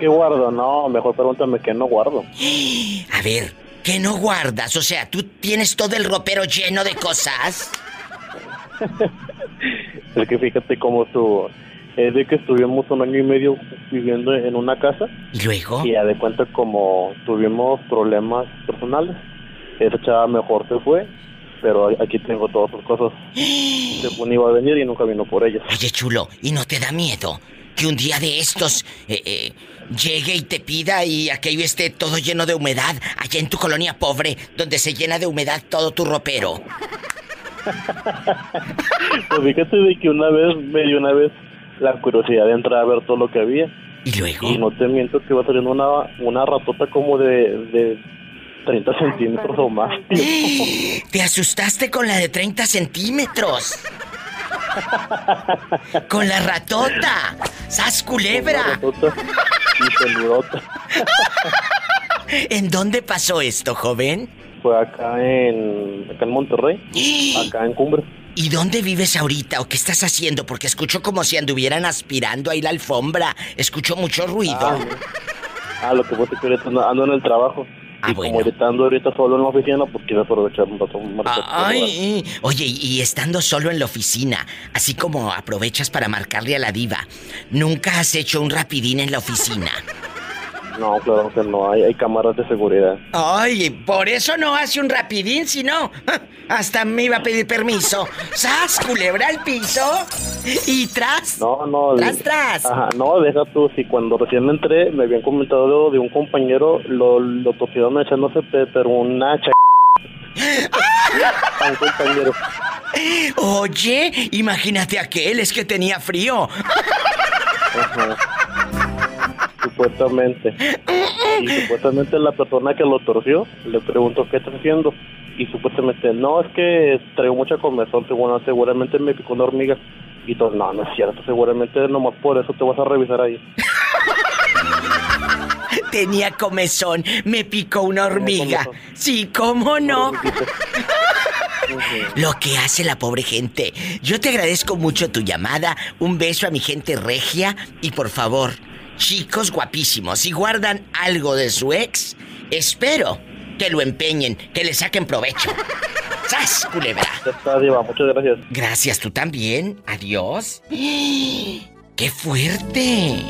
¿Qué guardo? No, mejor pregúntame qué no guardo. *gasps* A ver, ¿qué no guardas? O sea, ¿tú tienes todo el ropero lleno de cosas? *laughs* Es que fíjate cómo estuvo. Es de que estuvimos un año y medio viviendo en una casa. ¿Y luego? Y ya de cuenta como tuvimos problemas personales. Esa chava mejor se fue, pero aquí tengo todas sus cosas. *gasps* Según iba a venir y nunca vino por ellas. Oye, chulo, ¿y no te da miedo que un día de estos eh, eh, llegue y te pida y aquello esté todo lleno de humedad allá en tu colonia pobre, donde se llena de humedad todo tu ropero? Pues fíjate de que una vez me dio una vez la curiosidad de entrar a ver todo lo que había. ¿Y luego? Y no te miento que iba saliendo una, una ratota como de, de 30 centímetros o más. *gasps* Te asustaste con la de 30 centímetros. Con la ratota. ¡Sas culebra! Ratota y peludota. ¿En dónde pasó esto, joven? Fue acá en, acá en Monterrey, acá en Cumbre. ¿Y dónde vives ahorita o qué estás haciendo? Porque escucho como si anduvieran aspirando ahí la alfombra. Escucho mucho ruido. Ah, Ah, lo que pasa es que ando en el trabajo. Y como ahorita ando ahorita solo en la oficina, pues quiero aprovechar un rato más. Ay, oye, y y estando solo en la oficina, así como aprovechas para marcarle a la diva, ¿nunca has hecho un rapidín en la oficina? No, claro que no, hay, hay cámaras de seguridad. Ay, por eso no hace un rapidín, si no, hasta me iba a pedir permiso. ¡Sas, culebra al piso! Y tras. No, no. Tras, de- tras. Ajá, no, deja tú, si cuando recién entré me habían comentado de un compañero, lo, lo echándose pe- pero una ch... a un compañero. Oye, imagínate aquel, es que tenía frío. Ajá. Supuestamente. Y *laughs* supuestamente la persona que lo torció le preguntó qué estás haciendo. Y supuestamente, no, es que traigo mucha comezón, seguro, seguramente me picó una hormiga. Y todos, no, no es cierto, seguramente nomás por eso te vas a revisar ahí. Tenía comezón, me picó una hormiga. Sí, ¿cómo no? *laughs* Lo que hace la pobre gente. Yo te agradezco mucho tu llamada. Un beso a mi gente regia. Y por favor, chicos guapísimos, si guardan algo de su ex, espero que lo empeñen, que le saquen provecho. ¡Sas, culebra! Ya está, Diva, muchas gracias. Gracias, tú también. Adiós. *gasps* ¡Qué fuerte!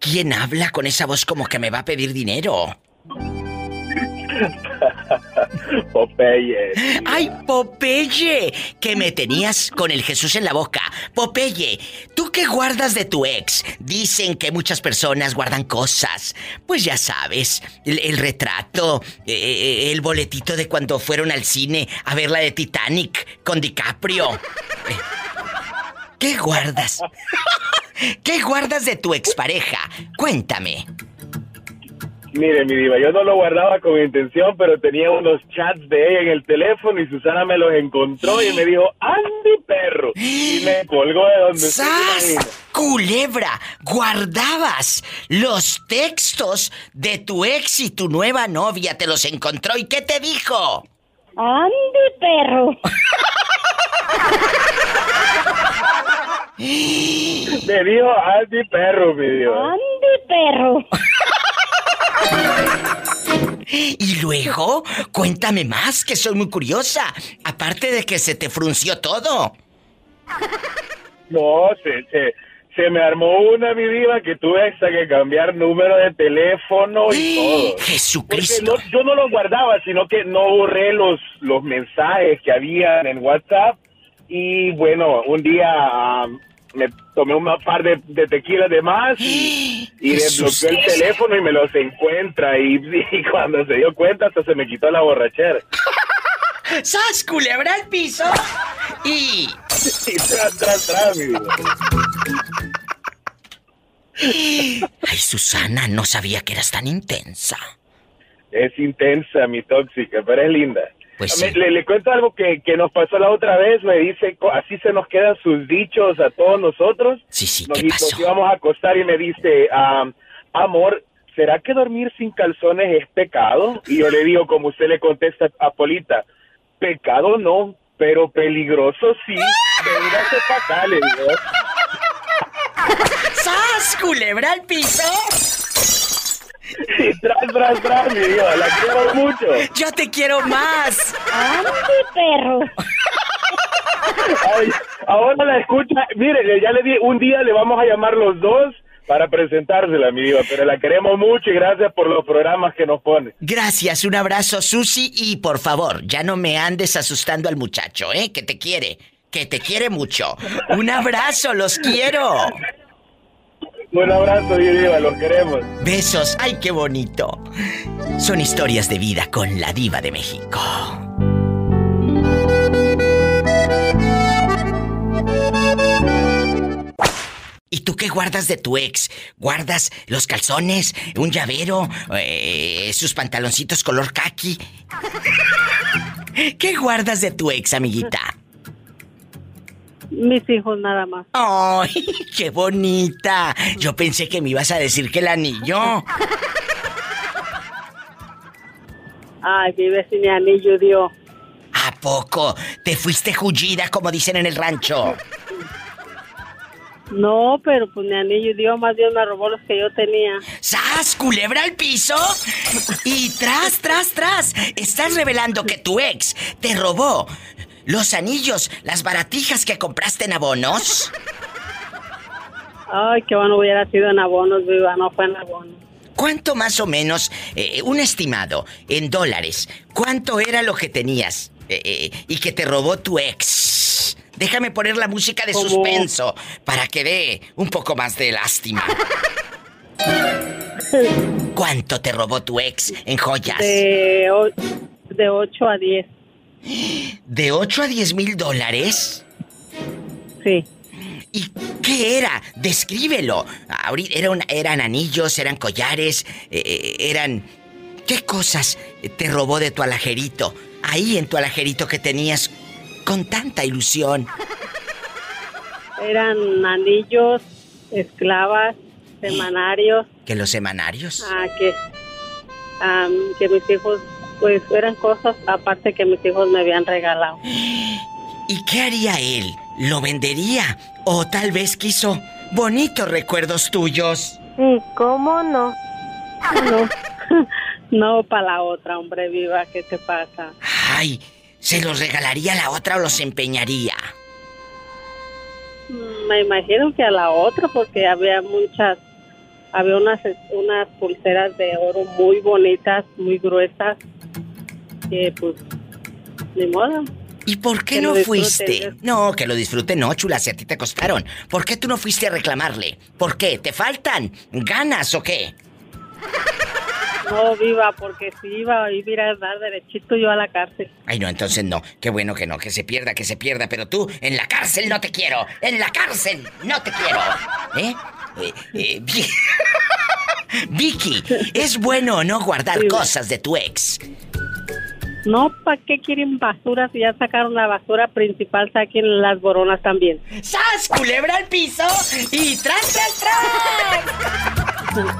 ¿Quién habla con esa voz como que me va a pedir dinero? *laughs* *laughs* Popeye. ¡Ay, Popeye! Que me tenías con el Jesús en la boca. Popeye, ¿tú qué guardas de tu ex? Dicen que muchas personas guardan cosas. Pues ya sabes, el, retrato, eh, eh, el boletito de cuando fueron al cine a ver la de Titanic con DiCaprio. ¿Qué guardas? *laughs* ¿Qué guardas de tu expareja? Cuéntame. Mire, mi diva, yo no lo guardaba con intención, pero tenía unos chats de ella en el teléfono y Susana me los encontró y me dijo, Andy perro. Y me colgó de donde ¡Sas! Culebra, guardabas los textos de tu ex y tu nueva novia, te los encontró y ¿qué te dijo? Andy, perro. Me dijo Andy perro, mi diva. Andy, perro. *laughs* Y luego, cuéntame más, que soy muy curiosa. Aparte de que se te frunció todo. No, se, se, se me armó una mi diva que tuve hasta que cambiar número de teléfono y todo. Jesucristo. Porque no- yo no los guardaba, sino que no borré los, los mensajes que habían en WhatsApp. Y bueno, un día me tomé un par de, de tequilas de más y, *gasps* y desbloqueó el teléfono y me los encuentra. Y, *laughs* y cuando se dio cuenta, hasta se me quitó la borrachera. *laughs* ¡Sas, culebra al piso! Y... *laughs* Y tras, tras, tras, mi. *gasps* Ay, Susana, no sabía que eras tan intensa. Es intensa, mi tóxica, pero es linda. Pues sí. le, le cuento algo que, que nos pasó la otra vez. Me dice, así se nos quedan sus dichos a todos nosotros. Sí, sí, nos, ¿qué pasó? nos íbamos a acostar y me dice, ah, amor, ¿será que dormir sin calzones es pecado? Y yo le digo, como usted le contesta a Polita, pecado no, pero peligroso sí. Acá, le digo. *laughs* ¡Sas, culebra al piso! Y tras, tras, tras, mi diva, la quiero mucho. ¡Yo te quiero más! ¡Ande, perro! Ay, ahora la escucha. Mire, ya le di, un día le vamos a llamar los dos para presentársela, mi diva, pero la queremos mucho y gracias por los programas que nos pone. Gracias, un abrazo, Susi, y por favor, ya no me andes asustando al muchacho, ¿eh? Que te quiere, que te quiere mucho. Un abrazo, los quiero. Un abrazo, diva, los queremos. Besos, ay, qué bonito. Son historias de vida con la diva de México. ¿Y tú qué guardas de tu ex? ¿Guardas los calzones, un llavero, eh, sus pantaloncitos color khaki? ¿Qué guardas de tu ex, amiguita? Mis hijos nada más. ¡Ay, *laughs* qué bonita! Yo pensé que me ibas a decir que el anillo. Ay, vive sin anillo, Dios. ¿A poco? ¿Te fuiste jullida, como dicen en el rancho? No, pero pues mi anillo dio más bien me robó los que yo tenía. ¡Sas! ¿Culebra al piso? Y tras, tras, tras. Estás revelando que tu ex te robó los anillos, las baratijas que compraste en abonos. Ay, qué bueno hubiera sido en abonos, viva, no fue en abonos. ¿Cuánto más o menos, eh, un estimado, en dólares, cuánto era lo que tenías eh, eh, y que te robó tu ex? Déjame poner la música de suspenso para que dé un poco más de lástima. *laughs* ¿Cuánto te robó tu ex en joyas? De, de 8 a 10. ¿De 8 a 10 mil dólares? Sí. ¿Y qué era? Descríbelo. Ahorita era una- eran anillos, eran collares, eh, eh, eran... ¿Qué cosas te robó de tu alajerito? Ahí en tu alajerito que tenías con tanta ilusión. Eran anillos, esclavas, semanarios, Que los semanarios. ah, que, que mis hijos, pues eran cosas aparte que mis hijos me habían regalado. ¿Y qué haría él? ¿Lo vendería? ¿O tal vez quiso bonitos recuerdos tuyos? Sí, ¿cómo no? No, *laughs* no para la otra, hombre viva, ¿qué te pasa? Ay, ¿se los regalaría a la otra o los empeñaría? Mm, Me imagino que a la otra porque había muchas, había unas, unas pulseras de oro muy bonitas, muy gruesas, que pues, ni modo. ¿Y por qué Que no fuiste? No, que lo disfrute no, chula, si a ti te costaron. ¿Por qué tú no fuiste a reclamarle? ¿Por qué? ¿Te faltan ganas o qué? No, viva, porque si iba, iba a dar derechito yo a la cárcel. Ay, no, entonces no. Qué bueno que no, que se pierda, que se pierda. Pero tú, en la cárcel no te quiero. En la cárcel no te quiero. ¿Eh? Eh, eh, Vi- *laughs* Vicky, ¿es bueno o no guardar cosas de tu ex? No, ¿para qué quieren basura si ya sacaron la basura principal? Saquen las boronas también. ¡Sas! Culebra al piso y tras, tras, tras.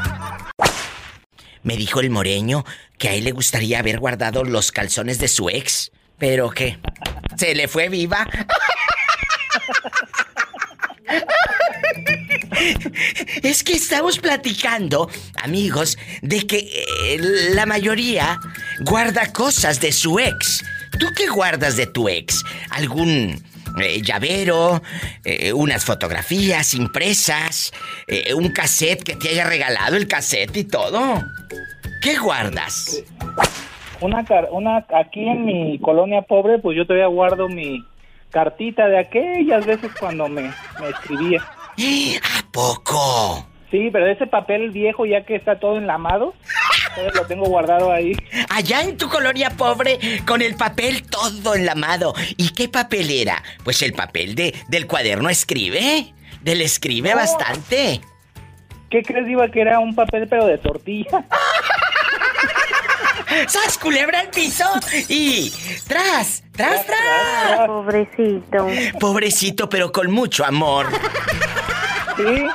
Me dijo el moreño que a él le gustaría haber guardado los calzones de su ex. ¿Pero qué? ¿Se le fue viva? *laughs* *laughs* Es que estamos platicando, amigos, de que eh, la mayoría guarda cosas de su ex. ¿Tú qué guardas de tu ex? ¿Algún eh, llavero? eh, ¿Unas fotografías impresas? ¿Un cassette que te haya regalado el cassette y todo? ¿Qué guardas? Una, una aquí en mi colonia pobre, pues yo todavía guardo mi cartita de aquellas veces cuando me, me escribía. ¿A poco? Sí, pero ese papel viejo ya que está todo enlamado, lo tengo guardado ahí. Allá en tu colonia pobre, con el papel todo enlamado. ¿Y qué papel era? Pues el papel de, del cuaderno escribe. Del escribe bastante. ¿Qué crees, Diva, que era un papel pero de tortilla? *laughs* ¡Sas, culebra al piso! Y... ¡Tras! ¡Tras, tras! Pobrecito. Pobrecito, pero con mucho amor. Sí,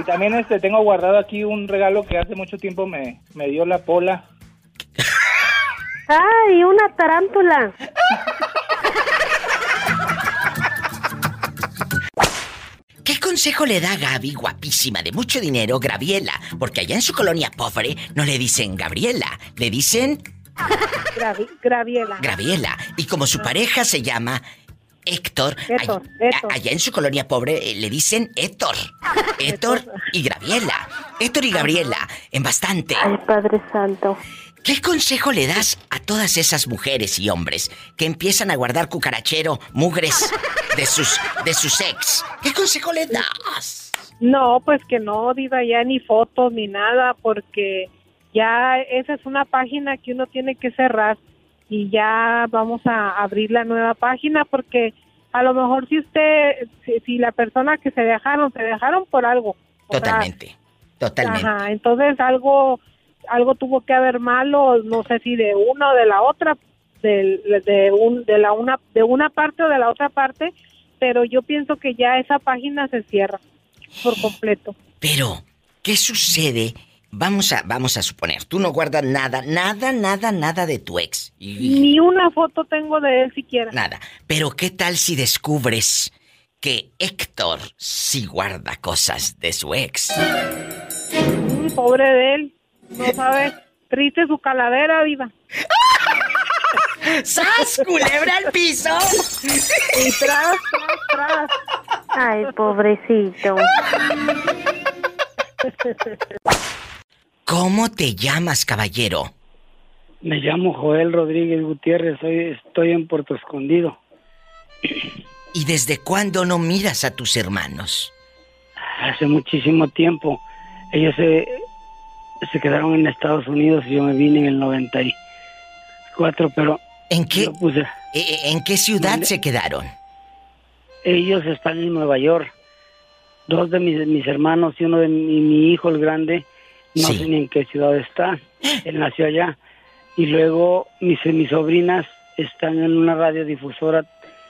y también este tengo guardado aquí un regalo que hace mucho tiempo me, me dio la pola. ¡Ay, una tarántula! ¿Qué consejo le da Gaby, guapísima, de mucho dinero, Graviela? Porque allá en su colonia pobre no le dicen Gabriela, le dicen Gravi- Graviela. Graviela. Y como su pareja se llama Héctor, Héctor, all- Héctor. a- allá en su colonia pobre eh, le dicen Héctor. *laughs* Héctor y Graviela. Héctor y Gabriela, en bastante. Ay, Padre Santo. ¿Qué consejo le das a todas esas mujeres y hombres que empiezan a guardar cucarachero, mugres de sus de sus ex? ¿Qué consejo le das? No, pues que no, Diva, ya ni fotos ni nada, porque ya esa es una página que uno tiene que cerrar y ya vamos a abrir la nueva página porque a lo mejor si usted, si, si la persona que se dejaron, se dejaron por algo. Sea, Totalmente. Totalmente. Ajá, entonces algo algo tuvo que haber malo, no sé si de una o de la otra, del- de, un, de la una de una parte o de la otra parte, pero yo pienso que ya esa página se cierra por completo. Pero, ¿qué sucede? Vamos a, vamos a suponer, tú no guardas nada, nada, nada, nada de tu ex. Y- Ni una foto tengo de él siquiera. Nada. Pero ¿qué tal si descubres que Héctor sí guarda cosas de su ex? Mm, pobre de él, no sabe, triste su calavera, viva. ¡Sas, culebra al piso! Y tras, tras, tras. Ay, pobrecito. *laughs* ¿Cómo te llamas, caballero? Me llamo Joel Rodríguez Gutiérrez, soy, estoy en Puerto Escondido. ¿Y desde cuándo no miras a tus hermanos? Hace muchísimo tiempo. Ellos se, se quedaron en Estados Unidos y yo me vine en el 94, pero... ¿En qué, puse- eh, ¿En qué ciudad ¿Dónde? se quedaron? ellos están en Nueva York. Dos de mis, mis hermanos y uno de mi, mi hijo, el grande, no Sí. sé ni en qué ciudad está. *gasps* Él nació allá. Y luego mis, mis sobrinas están en una radiodifusora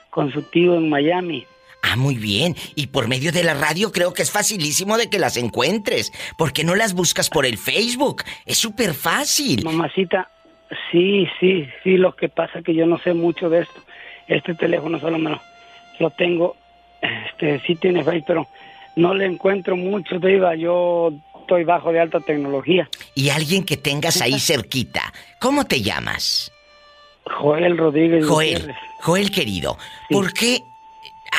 con su tío en Miami. Ah, muy bien. Y por medio de la radio creo que es facilísimo de que las encuentres. porque no las buscas por el Facebook? Es súper fácil. Mamacita, sí, sí, sí, lo que pasa es que yo no sé mucho de esto. Este teléfono solo me lo, lo tengo, este, sí tiene Facebook, pero no le encuentro mucho, Diva. Yo estoy bajo de alta tecnología. Y alguien que tengas ahí cerquita. ¿Cómo te llamas? Joel Rodríguez. Joel, Gutiérrez. Joel querido, ¿por qué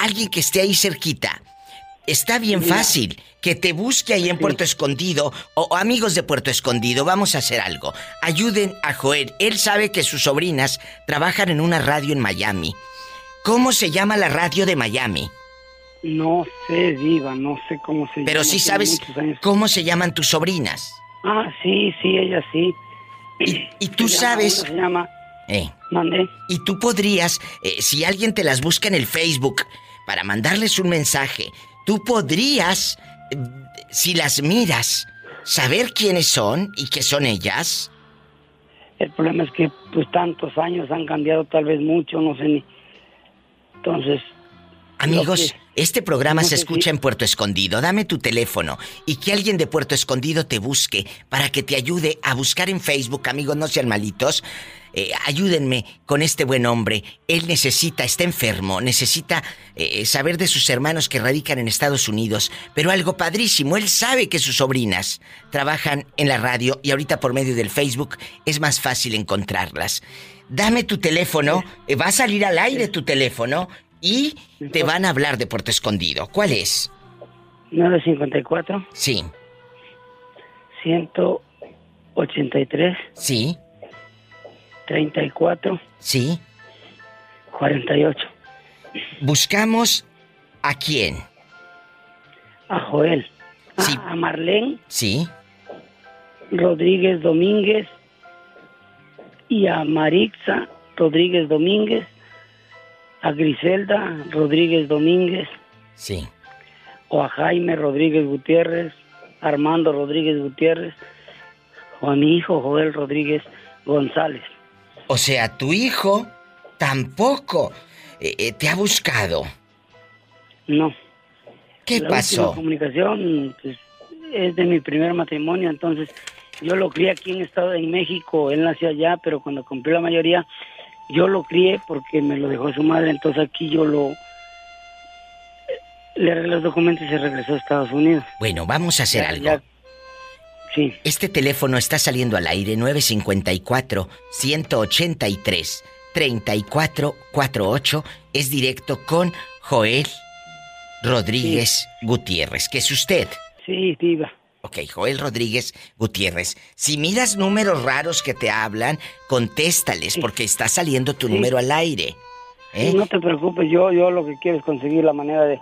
alguien que esté ahí cerquita? Está bien Mira. fácil que te busque ahí en Puerto Escondido o, o amigos de Puerto Escondido, vamos a hacer algo. Ayuden a Joel. Él sabe que sus sobrinas trabajan en una radio en Miami. ¿Cómo se llama la radio de Miami? No sé, Diva, no sé cómo se llama. Pero sí sabes cómo se llaman tus sobrinas. Ah, sí, sí, ella sí. Y tú Se llama- sabes... Se llama... Eh. Mandé. Y tú podrías, eh, si alguien te las busca en el Facebook para mandarles un mensaje, tú podrías, eh, si las miras, saber quiénes son y qué son ellas. El problema es que pues tantos años han cambiado tal vez mucho, no sé ni. Entonces, Amigos, este programa no se escucha en Puerto Escondido. Dame tu teléfono y que alguien de Puerto Escondido te busque para que te ayude a buscar en Facebook, amigos, no sean malitos, eh, ayúdenme con este buen hombre. Él necesita, está enfermo, necesita eh, saber de sus hermanos que radican en Estados Unidos. Pero algo padrísimo, él sabe que sus sobrinas trabajan en la radio y ahorita por medio del Facebook es más fácil encontrarlas. Dame tu teléfono, eh, va a salir al aire tu teléfono y te van a hablar de Puerto Escondido. ¿Cuál es? 954. Sí. 183. Sí. 34. Sí. 48. Buscamos a quién. A Joel. A, a Marlene Sí. Rodríguez Domínguez. Y a Marixa Rodríguez Domínguez. A Griselda Rodríguez Domínguez. Sí. O a Jaime Rodríguez Gutiérrez. Armando Rodríguez Gutiérrez. O a mi hijo Joel Rodríguez González. O sea, tu hijo tampoco eh, eh, te ha buscado. No. ¿Qué La pasó? última comunicación pues, es de mi primer matrimonio, entonces yo lo crié aquí en Estado en México, él nació allá, pero cuando cumplió la mayoría, yo lo crié porque me lo dejó su madre, entonces aquí yo lo le arreglé los documentos y se regresó a Estados Unidos. Bueno, vamos a hacer Ya- algo. ya- sí. Este teléfono está saliendo al aire 954 183 3448 es directo con Joel Rodríguez Gutiérrez, que es usted. Sí, diva. Ok, Joel Rodríguez Gutiérrez. Si miras números raros que te hablan, contéstales porque está saliendo tu Sí. número al aire. ¿eh? No te preocupes, yo, yo lo que quiero es conseguir la manera de,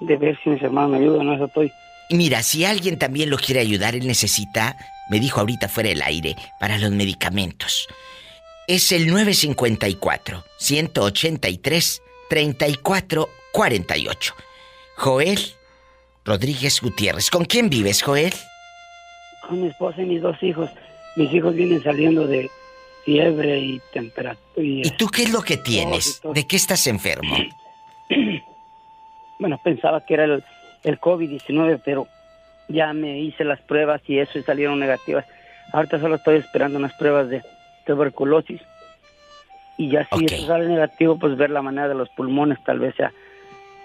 de ver si mis hermanos me ayudan, no eso estoy. Y mira, si alguien también lo quiere ayudar, él necesita, me dijo ahorita fuera del aire, para los medicamentos. Es el 954-183-3448. Joel Rodríguez Gutiérrez. ¿Con quién vives, Joel? Con mi esposa y mis dos hijos. Mis hijos vienen saliendo de fiebre y temperatura. Y, ¿Y tú qué es lo que tienes? ¿De qué estás enfermo? *clears throat* bueno, pensaba que era el, el COVID-19, pero ya me hice las pruebas y eso y salieron negativas. Ahorita solo estoy esperando unas pruebas de tuberculosis. Y ya si eso sale negativo, pues ver la manera de los pulmones, tal vez sea,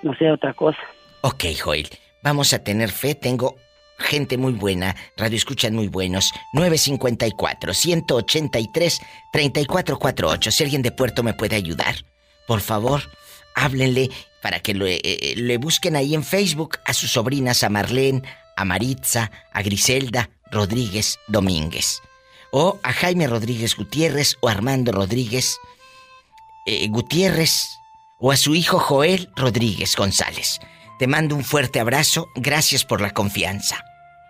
no sea otra cosa. Ok, Joel, vamos a tener fe. Tengo gente muy buena, radio escuchan muy buenos. 954-183-3448. Si alguien de Puerto me puede ayudar, por favor, háblenle para que eh, eh, le busquen ahí en Facebook a sus sobrinas, a Marlene, a Maritza, a Griselda Rodríguez Domínguez. O a Jaime Rodríguez Gutiérrez o Armando Rodríguez eh, Gutiérrez o a su hijo Joel Rodríguez González. Te mando un fuerte abrazo, gracias por la confianza.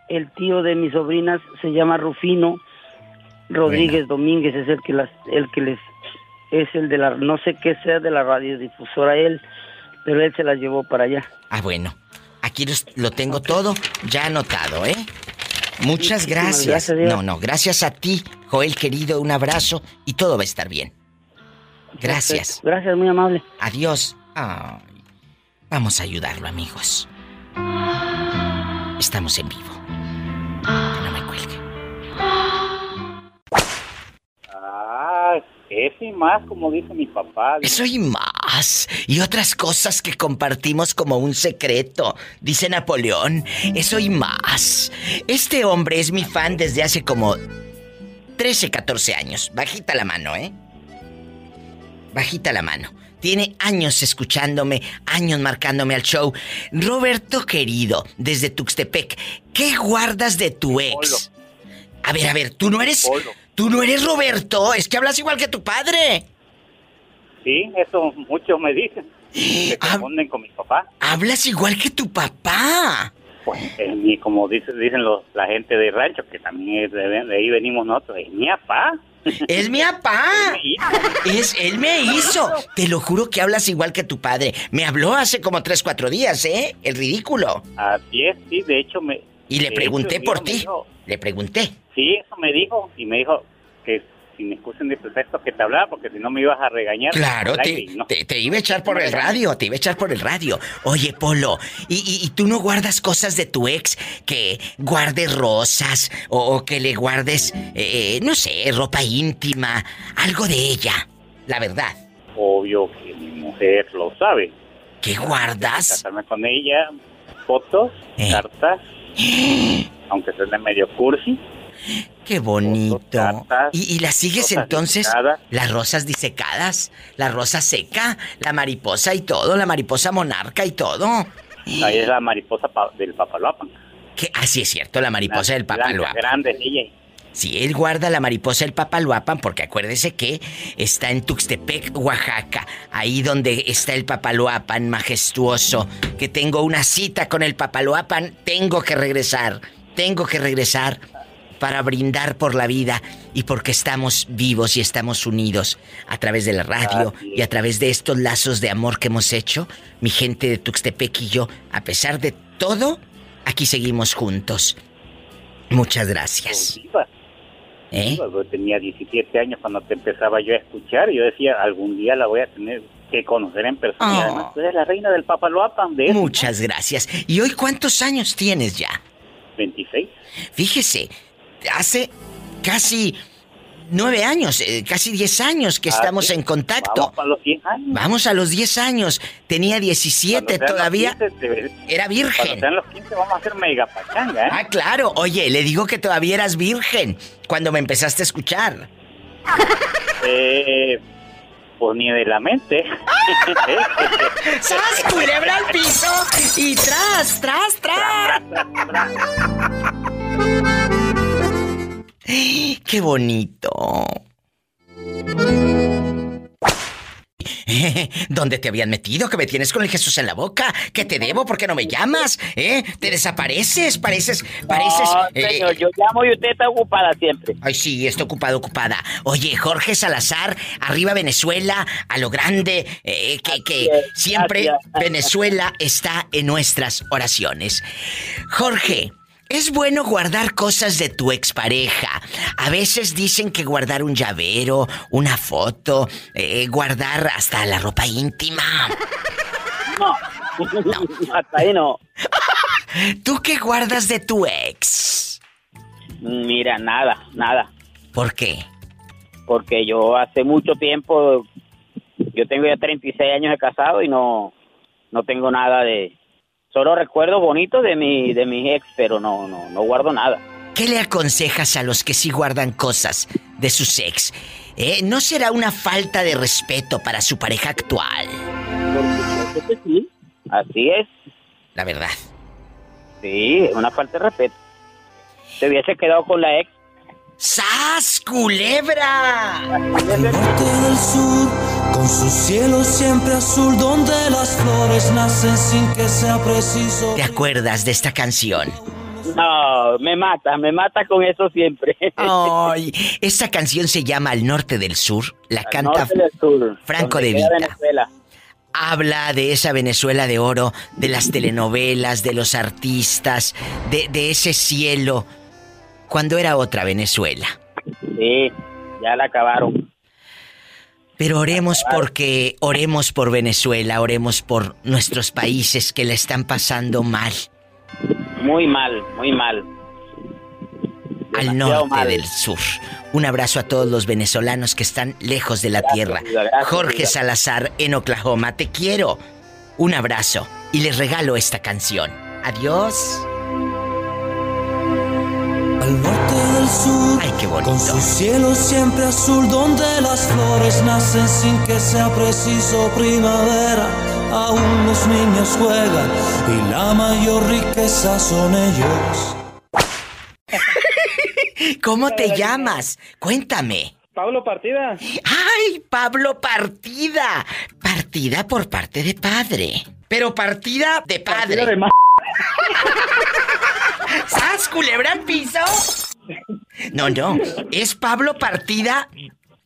El tío de mis sobrinas se llama Rufino Rodríguez Domínguez, es el que las, el que les, es el de la, no sé qué sea de la radiodifusora él, pero él se las llevó para allá. Ah, bueno, aquí los- lo tengo todo ya anotado, ¿eh? Muchas gracias. gracias, no, no, gracias a ti, Joel querido, un abrazo y todo va a estar bien. Gracias. Gracias, muy amable. Adiós. Ay, vamos a ayudarlo, amigos. Estamos en vivo. Que no me cuelgue. Ah, eso y más, como dice mi papá. Eso y más. Y otras cosas que compartimos como un secreto, dice Napoleón. Eso y más. Este hombre es mi fan desde hace como 13, 14 años. Bajita la mano, ¿eh? Bajita la mano. Tiene años escuchándome, años marcándome al show. Roberto querido, desde Tuxtepec, ¿qué guardas de tu ex? A ver, a ver, tú no eres. Tú no eres Roberto, es que hablas igual que tu padre. Sí, eso muchos me dicen. *gasps* Se confunden con mi papá. Hablas igual que tu papá. Pues, y como dicen, dicen los, la gente de rancho, que también es de, de ahí venimos nosotros, es mi papá. Es mi papá. *laughs* Es, él me hizo. Te lo juro que hablas igual que tu padre. Me habló hace como tres, cuatro días, ¿eh? El ridículo. Así es, sí, de hecho me... Y le pregunté hecho, por ti. dijo- Le pregunté. sí, eso me dijo, y me dijo que sin excusa ni pretexto que te hablaba, porque si no me ibas a regañar. Claro, te, aire y no. te- te iba a echar por el radio, te iba a echar por el radio. Oye, Polo, ¿y, y- y tú no guardas cosas de tu ex? Que guardes rosas o, o que le guardes, eh, no sé, ropa íntima, algo de ella. La verdad. Obvio que mi mujer lo sabe. ¿Qué guardas? Casarme con ella, fotos, Eh. cartas, *gasps* aunque suene medio cursi. Qué bonito. ¿Y, y las sigues entonces? disecadas. Las rosas disecadas, la rosa seca, la mariposa y todo, la mariposa monarca y todo. Ahí es la mariposa pa- del papaloapan. Que así es cierto, la mariposa del papaloapan. Grande, ella. Sí, él guarda la mariposa del papaloapan porque acuérdese que está en Tuxtepec, Oaxaca, ahí donde está el papaloapan majestuoso, que tengo una cita con el papaloapan, tengo que regresar, tengo que regresar para brindar por la vida y porque estamos vivos y estamos unidos a través de la radio y a través de estos lazos de amor que hemos hecho, mi gente de Tuxtepec y yo, a pesar de todo, aquí seguimos juntos. Muchas gracias. ¿Eh? Yo tenía 17 años cuando te empezaba yo a escuchar yo decía, algún día la voy a tener que conocer en persona. Oh. además, tú eres la reina del papaloapan de Muchas gracias. ¿Y hoy cuántos años tienes ya? 26. Fíjese, hace casi nueve años, eh, casi diez años que Ah, estamos sí. en contacto. Vamos a los 10 años. Vamos a los 10 años. Tenía 17 Cuando sean los todavía. 15, te- Era Cuando virgen. sean los 15 vamos a hacer mega pachanga, ¿eh? Ah, claro. Oye, le digo que todavía eras virgen cuando me empezaste a escuchar. *laughs* Eh, pues ni de la mente. *laughs* ¡Sas, culebra al piso! Y tras, tras, tras. *gasps* ¡Qué bonito! *laughs* ¿Dónde te habían metido? Que me tienes con el Jesús en la boca. ¿Qué te debo? ¿Por qué no me llamas? ¿Eh? ¿Te desapareces? Pareces. Pareces. No, eh, señor, yo llamo y usted está ocupada siempre. Ay, sí, estoy ocupada, ocupada. Oye, Jorge Salazar, arriba Venezuela, a lo grande, eh, que, siempre. Venezuela está en nuestras oraciones. Jorge, es bueno guardar cosas de tu expareja. A veces dicen que guardar un llavero, una foto, eh, guardar hasta la ropa íntima. No. *laughs* Hasta ahí no. *laughs* ¿Tú qué guardas de tu ex? Mira, nada, nada. ¿Por qué? Porque yo hace mucho tiempo, yo tengo ya 36 años de casado y no, no tengo nada de... Solo recuerdos bonitos de mi, de mi ex, pero no, no, no guardo nada. ¿Qué le aconsejas a los que sí guardan cosas de sus ex? ¿Eh? ¿No será una falta de respeto para su pareja actual? Porque sí, así es. La verdad. Sí, una falta de respeto. Te hubiese quedado con la ex. ¡Sas, culebra! Norte del sur, con su cielo siempre azul, donde las flores nacen sin que sea preciso. ¿Te acuerdas de esta canción? No, me mata, me mata con eso siempre. Ay, esta canción se llama Al Norte del Sur. La canta Norte del sur, Franco de Vita. Venezuela. Habla de esa Venezuela de oro, de las telenovelas, de los artistas, de, de ese cielo, cuando era otra Venezuela. Sí, ya la acabaron. Pero oremos porque, oremos por Venezuela, oremos por nuestros países que la están pasando mal. Muy mal, muy mal. al norte mal. del sur. Un abrazo a todos los venezolanos que están lejos de la tierra. Gracias, Jorge. Salazar en Oklahoma, te quiero. Un abrazo y les regalo esta canción. Adiós. Al norte del sur, Ay, qué bonito. con su cielo siempre azul, donde las flores nacen sin que sea preciso primavera. Aún los niños juegan y la mayor riqueza son ellos. *laughs* ¿Cómo te llamas? Cuéntame. Pablo Partida. ¡Ay, Pablo Partida! Partida por parte de padre. Pero partida de padre. Partida de ma- *laughs* ¿Sas, culebra al piso? No, no. Es Pablo Partida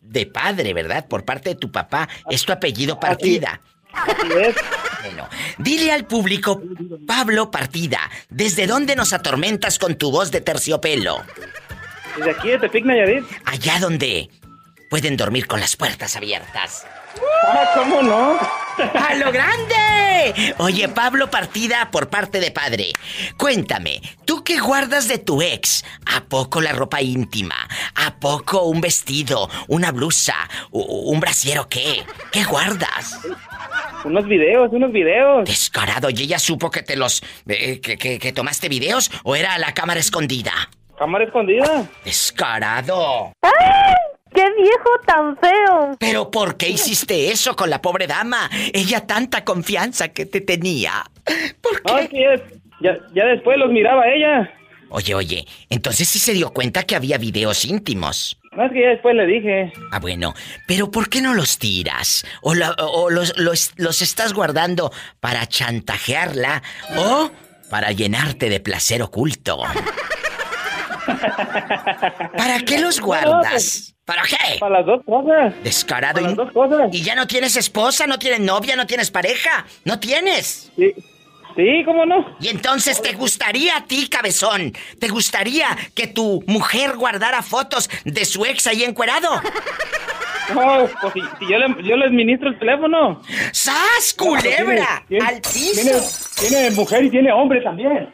de padre, ¿verdad? Por parte de tu papá. Es tu apellido Partida. Así es. Bueno, dile al público, Pablo Partida, ¿desde dónde nos atormentas con tu voz de terciopelo? Desde aquí, de Tepic Nayarit. Allá donde pueden dormir con las puertas abiertas. Ah, ¿cómo no? ¡A lo grande! Oye, Pablo Partida por parte de padre. Cuéntame, ¿tú qué guardas de tu ex? ¿A poco la ropa íntima? ¿A poco un vestido? ¿Una blusa? ¿Un brasiero qué? ¿Qué guardas? Unos videos, unos videos. Descarado, ¿y ella supo que te los... eh, que, que- que tomaste videos o era la cámara escondida? ¿Cámara escondida? Descarado. ¡Ay! ¡Qué viejo tan feo! Pero ¿por qué hiciste eso con la pobre dama? Ella tanta confianza que te tenía. Es que ya, ya, ya después los miraba ella. Oye, oye, entonces sí se dio cuenta que había videos íntimos. No, es que ya después le dije. Ah, bueno, pero ¿por qué no los tiras? ¿O, la- o los, los- los estás guardando para chantajearla o para llenarte de placer oculto? *laughs* ¿Para qué los guardas? ¿Para qué? Para las dos cosas. Descarado. Para y, las dos cosas. y ya no tienes esposa, no tienes novia, no tienes pareja. No tienes. Sí. Sí, ¿cómo no? Y entonces te gustaría a ti, cabezón. ¿Te gustaría que tu mujer guardara fotos de su ex ahí encuerado? No, pues si, si yo, le, yo le administro el teléfono. ¡Sas, culebra! Tiene- ¡Al piso! Tiene, tiene mujer y tiene hombre también.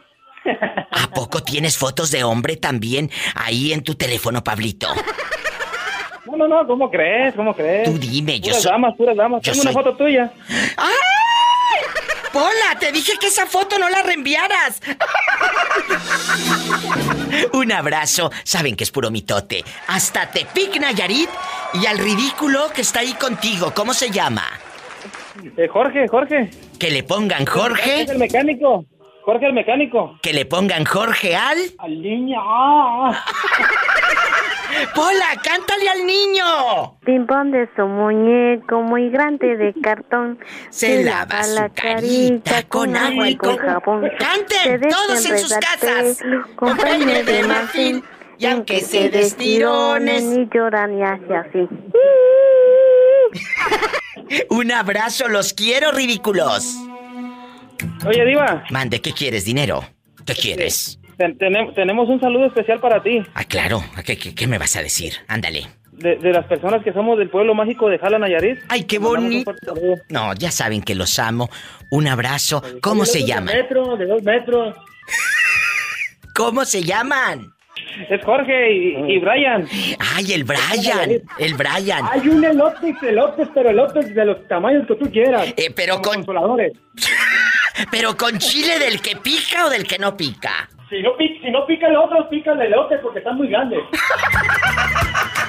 ¿A poco tienes fotos de hombre también ahí en tu teléfono, Pablito? No, no, no, ¿cómo crees? ¿Cómo crees? Tú dime, yo puras soy- damas, puras damas. yo Tengo soy- una foto tuya. ¡Ay! ¡Pola! Te dije que esa foto no la reenviaras. Un abrazo. Saben que es puro mitote. Hasta Tepic, Nayarit. Y al ridículo que está ahí contigo. ¿Cómo se llama? Eh, Jorge, Jorge. Que le pongan Jorge. Es el mecánico. Jorge el mecánico. Que le pongan Jorge al. Al niño. ah. *laughs* ¡Pola, cántale al niño! Pimpón de su muñeco muy grande de cartón. Se lava su carita con agua y con jabón. ¡Canten! Se ¡Todos en sus casas! Con peine de marfil. Y aunque se destirones. Ni lloran y hace así. *laughs* Un abrazo, los quiero, ridículos. Oye, Diva. Mande, ¿qué quieres? ¿Dinero? ¿Qué quieres? ten- tenem- tenemos un saludo especial para ti. Ah, claro. ¿Qué, qué, qué me vas a decir? Ándale. De, de las personas que somos del pueblo mágico de Jala, Nayarit. Ay, qué bonito. No, ya saben que los amo. Un abrazo. ¿Cómo se De llaman? metro, de dos metros. *laughs* ¿Cómo se llaman? Es Jorge y, y Brian. Ay, el Brian. El Brian. Hay un elote, elotes, pero elotes de los tamaños que tú quieras. Eh, pero con. Consoladores. Pero con chile del que pica o del que no pica. Si no, si no pica el otro, pica el elote porque están muy grandes. *laughs*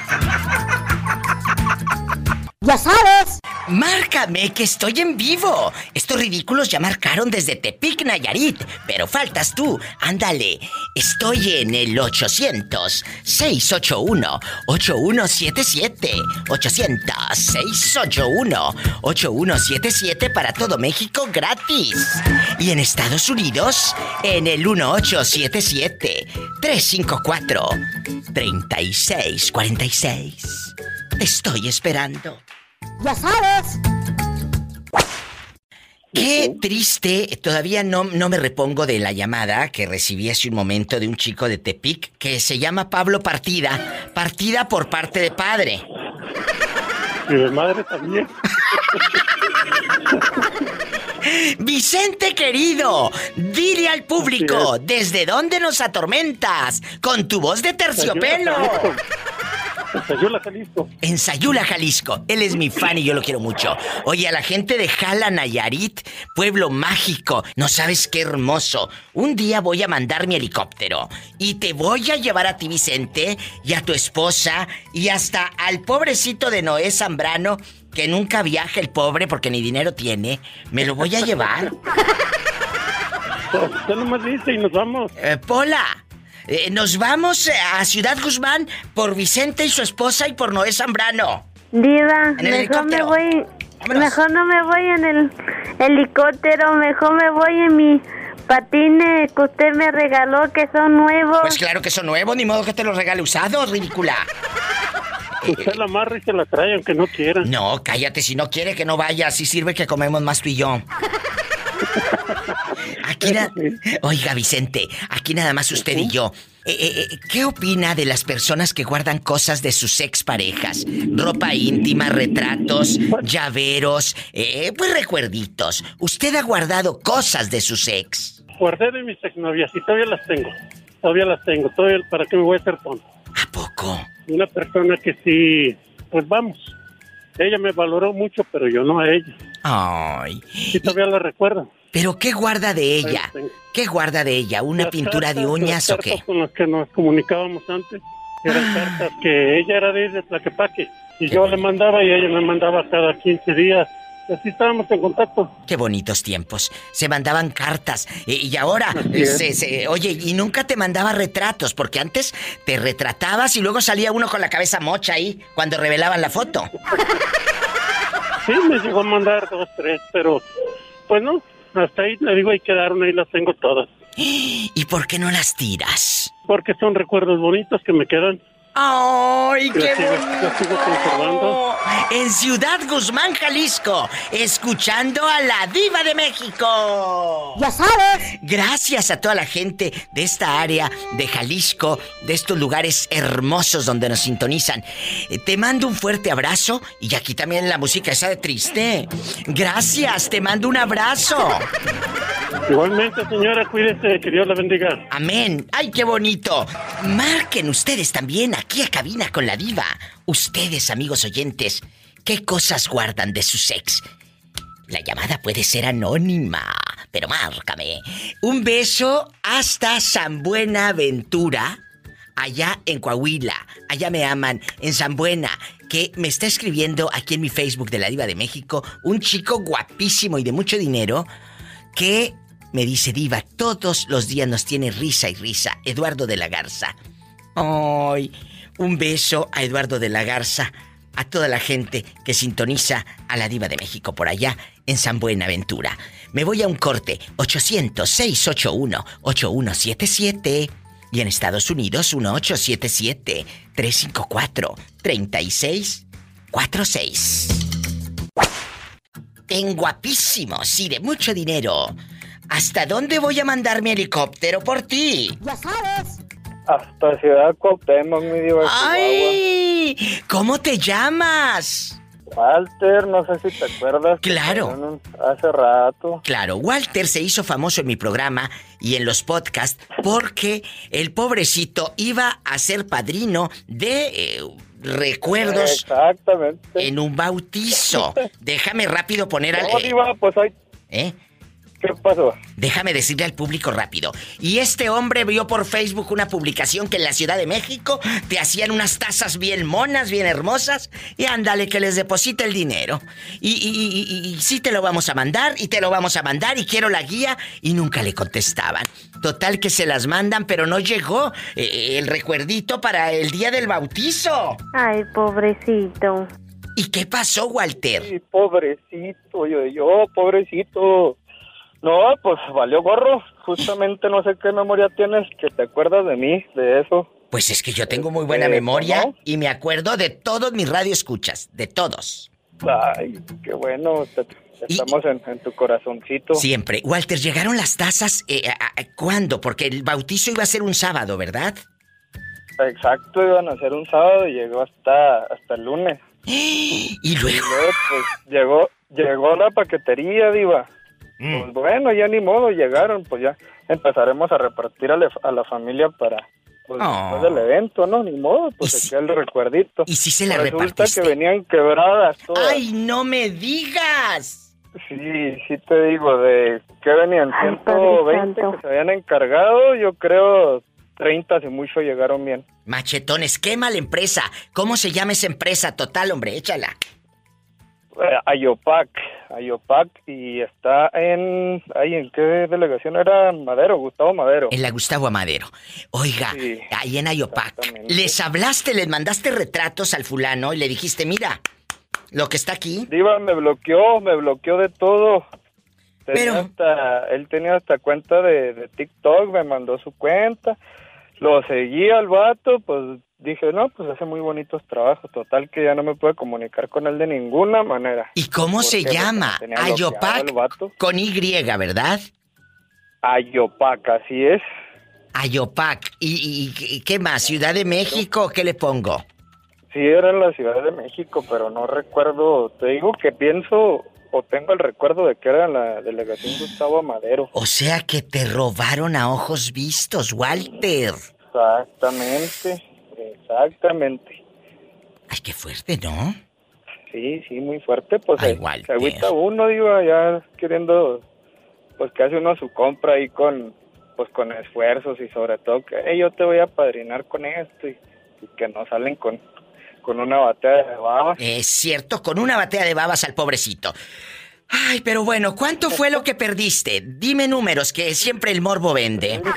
¡Ya sabes! Márcame que estoy en vivo. Estos ridículos ya marcaron desde Tepic, Nayarit. Pero faltas tú. Ándale. Estoy en el 800-681-8177. 800-681-8177 para todo México gratis. Y en Estados Unidos, en el 1877-354-3646. Te estoy esperando. Ya sabes. Qué triste, todavía no, no me repongo de la llamada que recibí hace un momento de un chico de Tepic que se llama Pablo Partida. Partida por parte de padre. Y de madre también. *laughs* Vicente querido, dile al público, ¿desde dónde nos atormentas? Con tu voz de terciopelo. En Sayula, Jalisco. En Sayula, Jalisco. Él es mi fan y yo lo quiero mucho. Oye, a la gente de Jala, Nayarit, pueblo mágico, no sabes qué hermoso. Un día voy a mandar mi helicóptero y te voy a llevar a ti, Vicente, y a tu esposa, y hasta al pobrecito de Noé Zambrano, que nunca viaja el pobre porque ni dinero tiene. Me lo voy a llevar. *laughs* Usted nomás dice y nos vamos. Eh, Pola, eh, nos vamos eh, a Ciudad Guzmán por Vicente y su esposa y por Noé Zambrano. Diva, mejor me voy. Mejor no me voy en el helicóptero, mejor me voy en mis patines que usted me regaló que son nuevos. Pues claro que son nuevos, ni modo que te los regale usados, ridícula. *laughs* Usted la amarra y se la trae aunque no quiera. No, cállate, si no quiere que no vaya, así sirve que comemos más tú y yo. Aquí na- Oiga, Vicente, aquí nada más usted y yo. eh, eh, eh, ¿qué opina de las personas que guardan cosas de sus exparejas? Ropa íntima, retratos, llaveros, eh, pues recuerditos. ¿Usted ha guardado cosas de sus ex? Guardé de mis exnovias y todavía las tengo. Todavía las tengo. Todavía, ¿Para qué me voy a hacer tonto? ¿A poco? Una persona que sí, pues vamos. Ella me valoró mucho, pero yo no a ella. Ay. Y todavía la recuerdo. ¿Pero qué guarda de ella? ¿Qué guarda de ella? ¿Una Las pintura de cartas, uñas las o qué? cartas con las que nos comunicábamos antes eran cartas que ella era de, de Tlaquepaque y yo le mandaba y ella me mandaba cada 15 días. Así estábamos en contacto. Qué bonitos tiempos. Se mandaban cartas. eh, Y ahora, se- se- oye, y nunca te mandaba retratos, porque antes te retratabas y luego salía uno con la cabeza mocha ahí cuando revelaban la foto. Sí, me llegó a mandar dos, tres, pero pues no, hasta ahí le digo, ahí quedaron, ahí las tengo todas. *gasps* ¿Y por qué no las tiras? Porque son recuerdos bonitos que me quedan. ¡Ay, qué sigo- sigo bonito! En Ciudad Guzmán, Jalisco, escuchando a la diva de México. Ya sabes. Gracias a toda la gente de esta área de Jalisco, de estos lugares hermosos donde nos sintonizan. Eh, Te mando un fuerte abrazo y aquí también la música esa de triste. Gracias, te mando un abrazo. Igualmente, señora, cuídese, que Dios la bendiga. Amén. ¡Ay, qué bonito! Marquen ustedes también aquí a cabina con la diva. Ustedes, amigos oyentes, ¿qué cosas guardan de su ex? La llamada puede ser anónima, pero márcame. Un beso hasta San Buenaventura, allá en Coahuila. Allá me aman, en San Buena, que me está escribiendo aquí en mi Facebook de la Diva de México un chico guapísimo y de mucho dinero que me dice Diva, todos los días nos tiene risa y risa. Eduardo de la Garza. Ay, un beso a Eduardo de la Garza, a toda la gente que sintoniza a la Diva de México por allá en San Buenaventura. Me voy a un corte 800-681-8177 y en Estados Unidos 1877-354-3646. En guapísimos y de mucho dinero. ¿Hasta dónde voy a mandar mi helicóptero por ti? Ya sabes. Hasta Ciudad Cuauhtémoc, mi diva ¡Ay! ¿Cómo te llamas? Walter, no sé si te acuerdas. Claro. Hace rato. Claro, Walter se hizo famoso en mi programa y en los podcasts porque el pobrecito iba a ser padrino de eh, recuerdos Exactamente. en un bautizo. *laughs* Déjame rápido poner al... No, eh, diva, pues hay... ¿Eh? ¿Qué pasó? Déjame decirle al público rápido. Y este hombre vio por Facebook una publicación que en la Ciudad de México te hacían unas tazas bien monas, bien hermosas. Y ándale, que les deposita el dinero. Y, y, y- y- y sí te lo vamos a mandar, y te lo vamos a mandar, y quiero la guía. Y nunca le contestaban. Total que se las mandan, pero no llegó eh, el recuerdito para el día del bautizo. Ay, pobrecito. ¿Y qué pasó, Walter? Sí, pobrecito, yo, yo, pobrecito. No, pues valió gorro. Justamente no sé qué memoria tienes que te acuerdas de mí, de eso. Pues es que yo tengo muy buena Eh, memoria y me acuerdo de todos mis radioescuchas, de todos. Ay, qué bueno. te- estamos en, en tu corazoncito. Siempre. Walter, ¿llegaron las tazas? eh, a- a- ¿Cuándo? Porque el bautizo iba a ser un sábado, ¿verdad? Exacto, iban a ser un sábado y llegó hasta, hasta el lunes. *gasps* Y luego. pues llegó, llegó la paquetería, Diva. Mm. Pues bueno, ya ni modo, llegaron, pues ya empezaremos a repartir a, la- a la familia para pues, Oh. después del evento, ¿no? Ni modo, pues se queda el recuerdito. ¿Y si se la Resulta repartiste? que venían quebradas todas. ¡Ay, no me digas! Sí, sí te digo, de que venían Ay, Padre 120 Santo. que se habían encargado, yo creo 30 si mucho llegaron bien. Machetones, quema la empresa. ¿Cómo se llama esa empresa? Total, hombre, échala. Eh, Ayopac, Ayopac y está en, ay, ¿en qué delegación era Madero? Gustavo Madero. En la Gustavo Amadero. Oiga, Sí, ahí en Ayopac, ¿les hablaste, les mandaste retratos al fulano y le dijiste, mira, lo que está aquí? Diva me bloqueó, me bloqueó de todo. Tenía Pero- hasta, él tenía hasta cuenta de, de TikTok, me mandó su cuenta, lo seguí al vato, pues dije, no, pues hace muy bonitos trabajos, total que ya no me puedo comunicar con él de ninguna manera. ¿Y cómo ¿Por se? Porque llama? Ayopac con Y, ¿verdad? Ayopac, así es. Ayopac. ¿Y, qué más? ¿Ciudad de México? ¿Qué le pongo? Sí, era en la Ciudad de México, pero no recuerdo. Te digo que pienso o tengo el recuerdo de que era la delegación Gustavo Amadero. O sea que te robaron a ojos vistos, Walter. Exactamente, exactamente. Ay, qué fuerte, ¿no? Sí, sí, muy fuerte. Pues Ay, eh, Walter. se agüita uno, digo, ya queriendo, pues que hace uno su compra ahí con, pues con esfuerzos y sobre todo que, hey, yo te voy a padrinar con esto y, y que no salen con, con una batea de babas. Es cierto, con una batea de babas al pobrecito. Ay, pero bueno, ¿cuánto fue lo que perdiste? Dime números, que siempre el morbo vende. *laughs*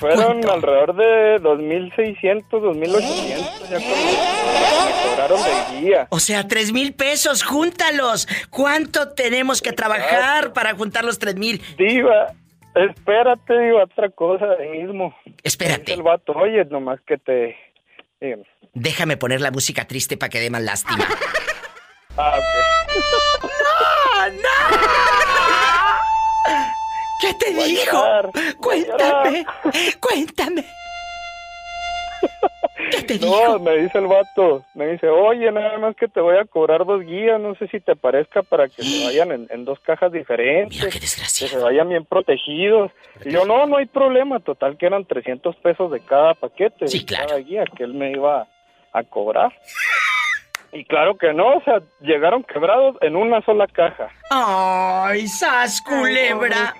Fueron alrededor de 2.600, 2.800, ya me cobraron de guía. O sea, tres mil pesos, júntalos. ¿Cuánto tenemos que trabajar para juntar los tres mil? Diva, espérate, digo, otra cosa de mismo. Espérate. El vato, oye, nomás que te... dígame. Déjame poner la música triste para que dé más lástima. *laughs* Ah, ok. ¡No, no! ¿Qué te Voy dijo? llorar, Cuéntame, *laughs* cuéntame. ¿Qué te No, dijo? me dice el vato, me dice, oye, nada más que te voy a cobrar dos guías, no sé si te parezca para que se *gasps* vayan en, en dos cajas diferentes. Mira qué. Que se vayan bien protegidos. Y yo, no, no hay problema, total que eran 300 pesos de cada paquete, Sí, de claro. cada guía que él me iba a cobrar. *laughs* Y claro que no, o sea, llegaron quebrados en una sola caja. ¡Ay, sas culebra!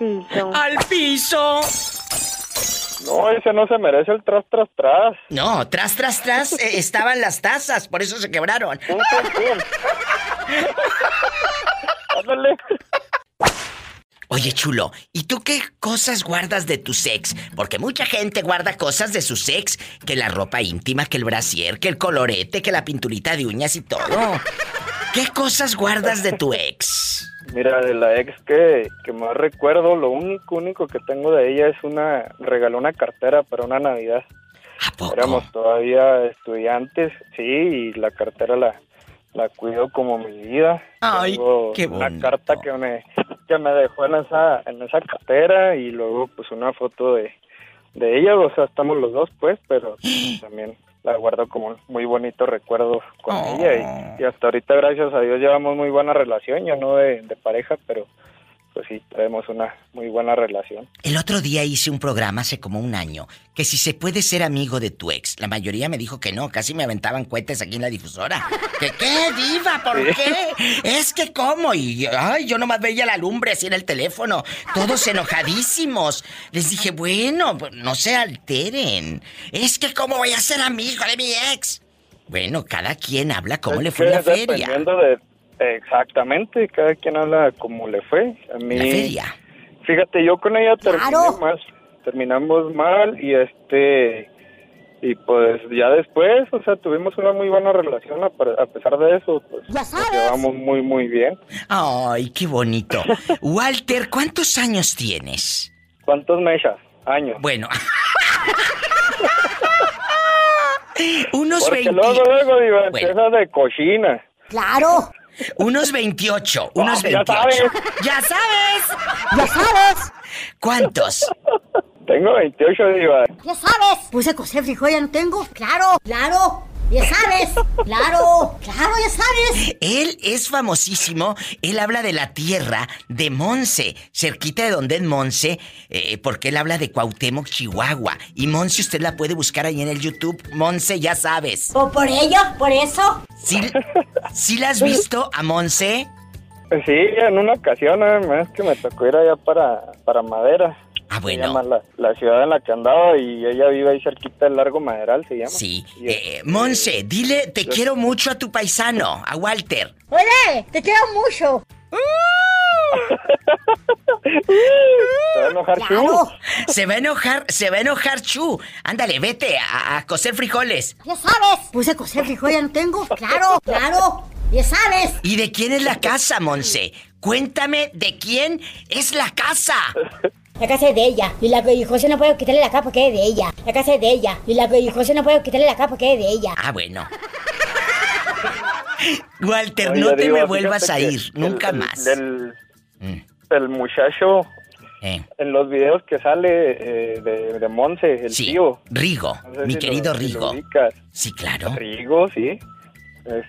¡Al piso! No, ese no se merece el tras, tras, tras. No, tras, tras, tras eh, estaban las tazas, por eso se quebraron. *laughs* Ándale. Oye, chulo, ¿y tú qué cosas guardas de tu sex? Porque mucha gente guarda cosas de su sex, que la ropa íntima, que el brasier, que el colorete, que la pinturita de uñas y todo. ¿Qué cosas guardas de tu ex? Mira, de la ex que, que más recuerdo, lo único, único que tengo de ella es una, regaló una cartera para una Navidad. Éramos todavía estudiantes, sí, y la cartera la, la cuido como mi vida. Ay, Tengo qué una bonito. carta que me, que me dejó en esa, en esa cartera y luego pues una foto de, de ella, o sea, estamos los dos pues, pero *gasps* también la guardo como un muy bonito recuerdo con Oh. ella y, y hasta ahorita gracias a Dios llevamos muy buena relación, ya no de, de pareja, pero pues sí, tenemos una muy buena relación. El otro día hice un programa hace como un año, que si se puede ser amigo de tu ex. La mayoría me dijo que no, casi me aventaban cohetes aquí en la difusora. ¿Que qué, diva? ¿Por Sí. qué? Es que cómo. Y ay, yo nomás veía la lumbre así en el teléfono, todos enojadísimos. Les dije, bueno, pues, no se alteren. Es que cómo voy a ser amigo de mi ex. Bueno, cada quien habla cómo Es le fue en la feria. Dependiendo de... Exactamente, cada quien habla como le fue. A mí, La feria. Fíjate, yo con ella terminé mal, terminamos mal y este... Y pues ya después, o sea, tuvimos una muy buena relación, a, pe- a pesar de eso, pues nos llevamos muy, muy bien. Ay, qué bonito. *laughs* Walter, ¿cuántos años tienes? ¿Cuántos mechas? Años. Bueno. *laughs* *laughs* Unos Porque 20. luego, luego, digo, Bueno. de cochina. Claro. Unos 28, unos Ah, ya 28. sabes. Ya sabes. ¡Ya sabes! ¿Cuántos? Tengo 28, diva. ¡Ya sabes! Puse a cocer frijol, ya no tengo. ¡Claro! ¡Claro! ¡Ya sabes! ¡Claro! ¡Claro, ya sabes! Él es famosísimo. Él habla de la tierra de Monse, cerquita de donde es Monse, eh, porque él habla de Cuauhtémoc, Chihuahua. Y Monse usted la puede buscar ahí en el YouTube. Monse, ya sabes. ¿Por, por ello? ¿Por eso? ¿Sí, sí la has visto a Monse? Sí, en una ocasión nada más que me tocó ir allá para, para Madera. Ah, Se llama la, la ciudad en la que andaba y ella vive ahí cerquita del Largo Maderal, se llama. Sí. Y, Eh, Monse, dile te quiero mucho a tu paisano, a Walter. ¡Ole! ¡Te quiero mucho! *laughs* Se va a enojar Claro. Se va a enojar, se va a enojar Chu. Ándale, vete a, a cocer frijoles. ¡Ya sabes! Puse a cocer frijol, ya no tengo. ¡Claro! ¡Claro! ¡Ya sabes! ¿Y de quién es la casa, Monse? Cuéntame de quién es la casa. *laughs* La casa es de ella. Y la José no puede quitarle la capa porque es de ella. La casa es de ella. Y la José no puede quitarle la capa porque es de ella. Ah, bueno. Walter, Oye, no te me vuelvas a ir, que nunca el- más. Del, el muchacho Eh. en los videos que sale eh, de, de Monse, el Sí, tío. Rigo, No sé mi si querido lo- Rigo. Sí, claro. Rigo, sí. Este,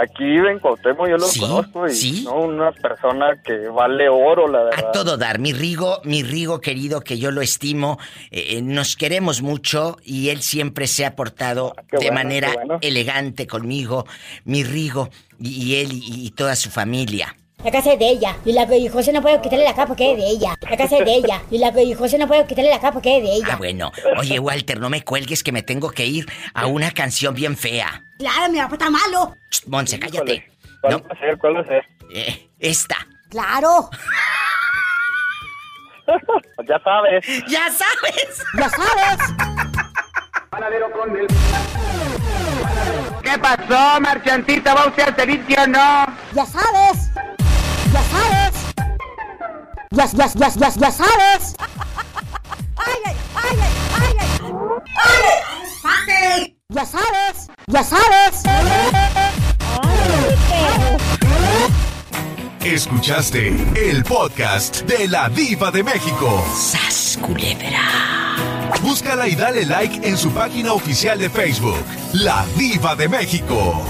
aquí en Cuauhtémoc yo lo Sí, conozco y sí. no una persona que vale oro, la verdad. A todo dar, mi Rigo, mi Rigo querido, que yo lo estimo, eh, eh, nos queremos mucho y él siempre se ha portado Ah, de bueno, manera bueno. elegante conmigo, mi Rigo, y, y él y, y toda su familia. La casa es de ella. Y la y José no puede quitarle la capa porque es de ella. La casa es de ella. Y la y José no puede quitarle la capa porque es de ella. Ah, bueno. Oye, Walter, no me cuelgues que me tengo que ir a una canción bien fea. Claro, mi papá está malo. Monse, cállate. ¿Cuál va a ser? ¿Cuál va a ser? Eh, esta. Claro. *laughs* ya sabes. ¡Ya sabes! ¡Ya sabes! ¿Qué pasó, marchantita? ¿Va usted al servicio o no? ¡Ya sabes! ¡Ya sabes! ¡Ya, ya, ya, ya, ya sabes! ¡Ay, ay, ay, ay, ay! ¡Ay! ¡Ya sabes! ¡Ya sabes! Escuchaste el podcast de la Diva de México. ¡Sas, culebra! Búscala y dale like en su página oficial de Facebook, La Diva de México.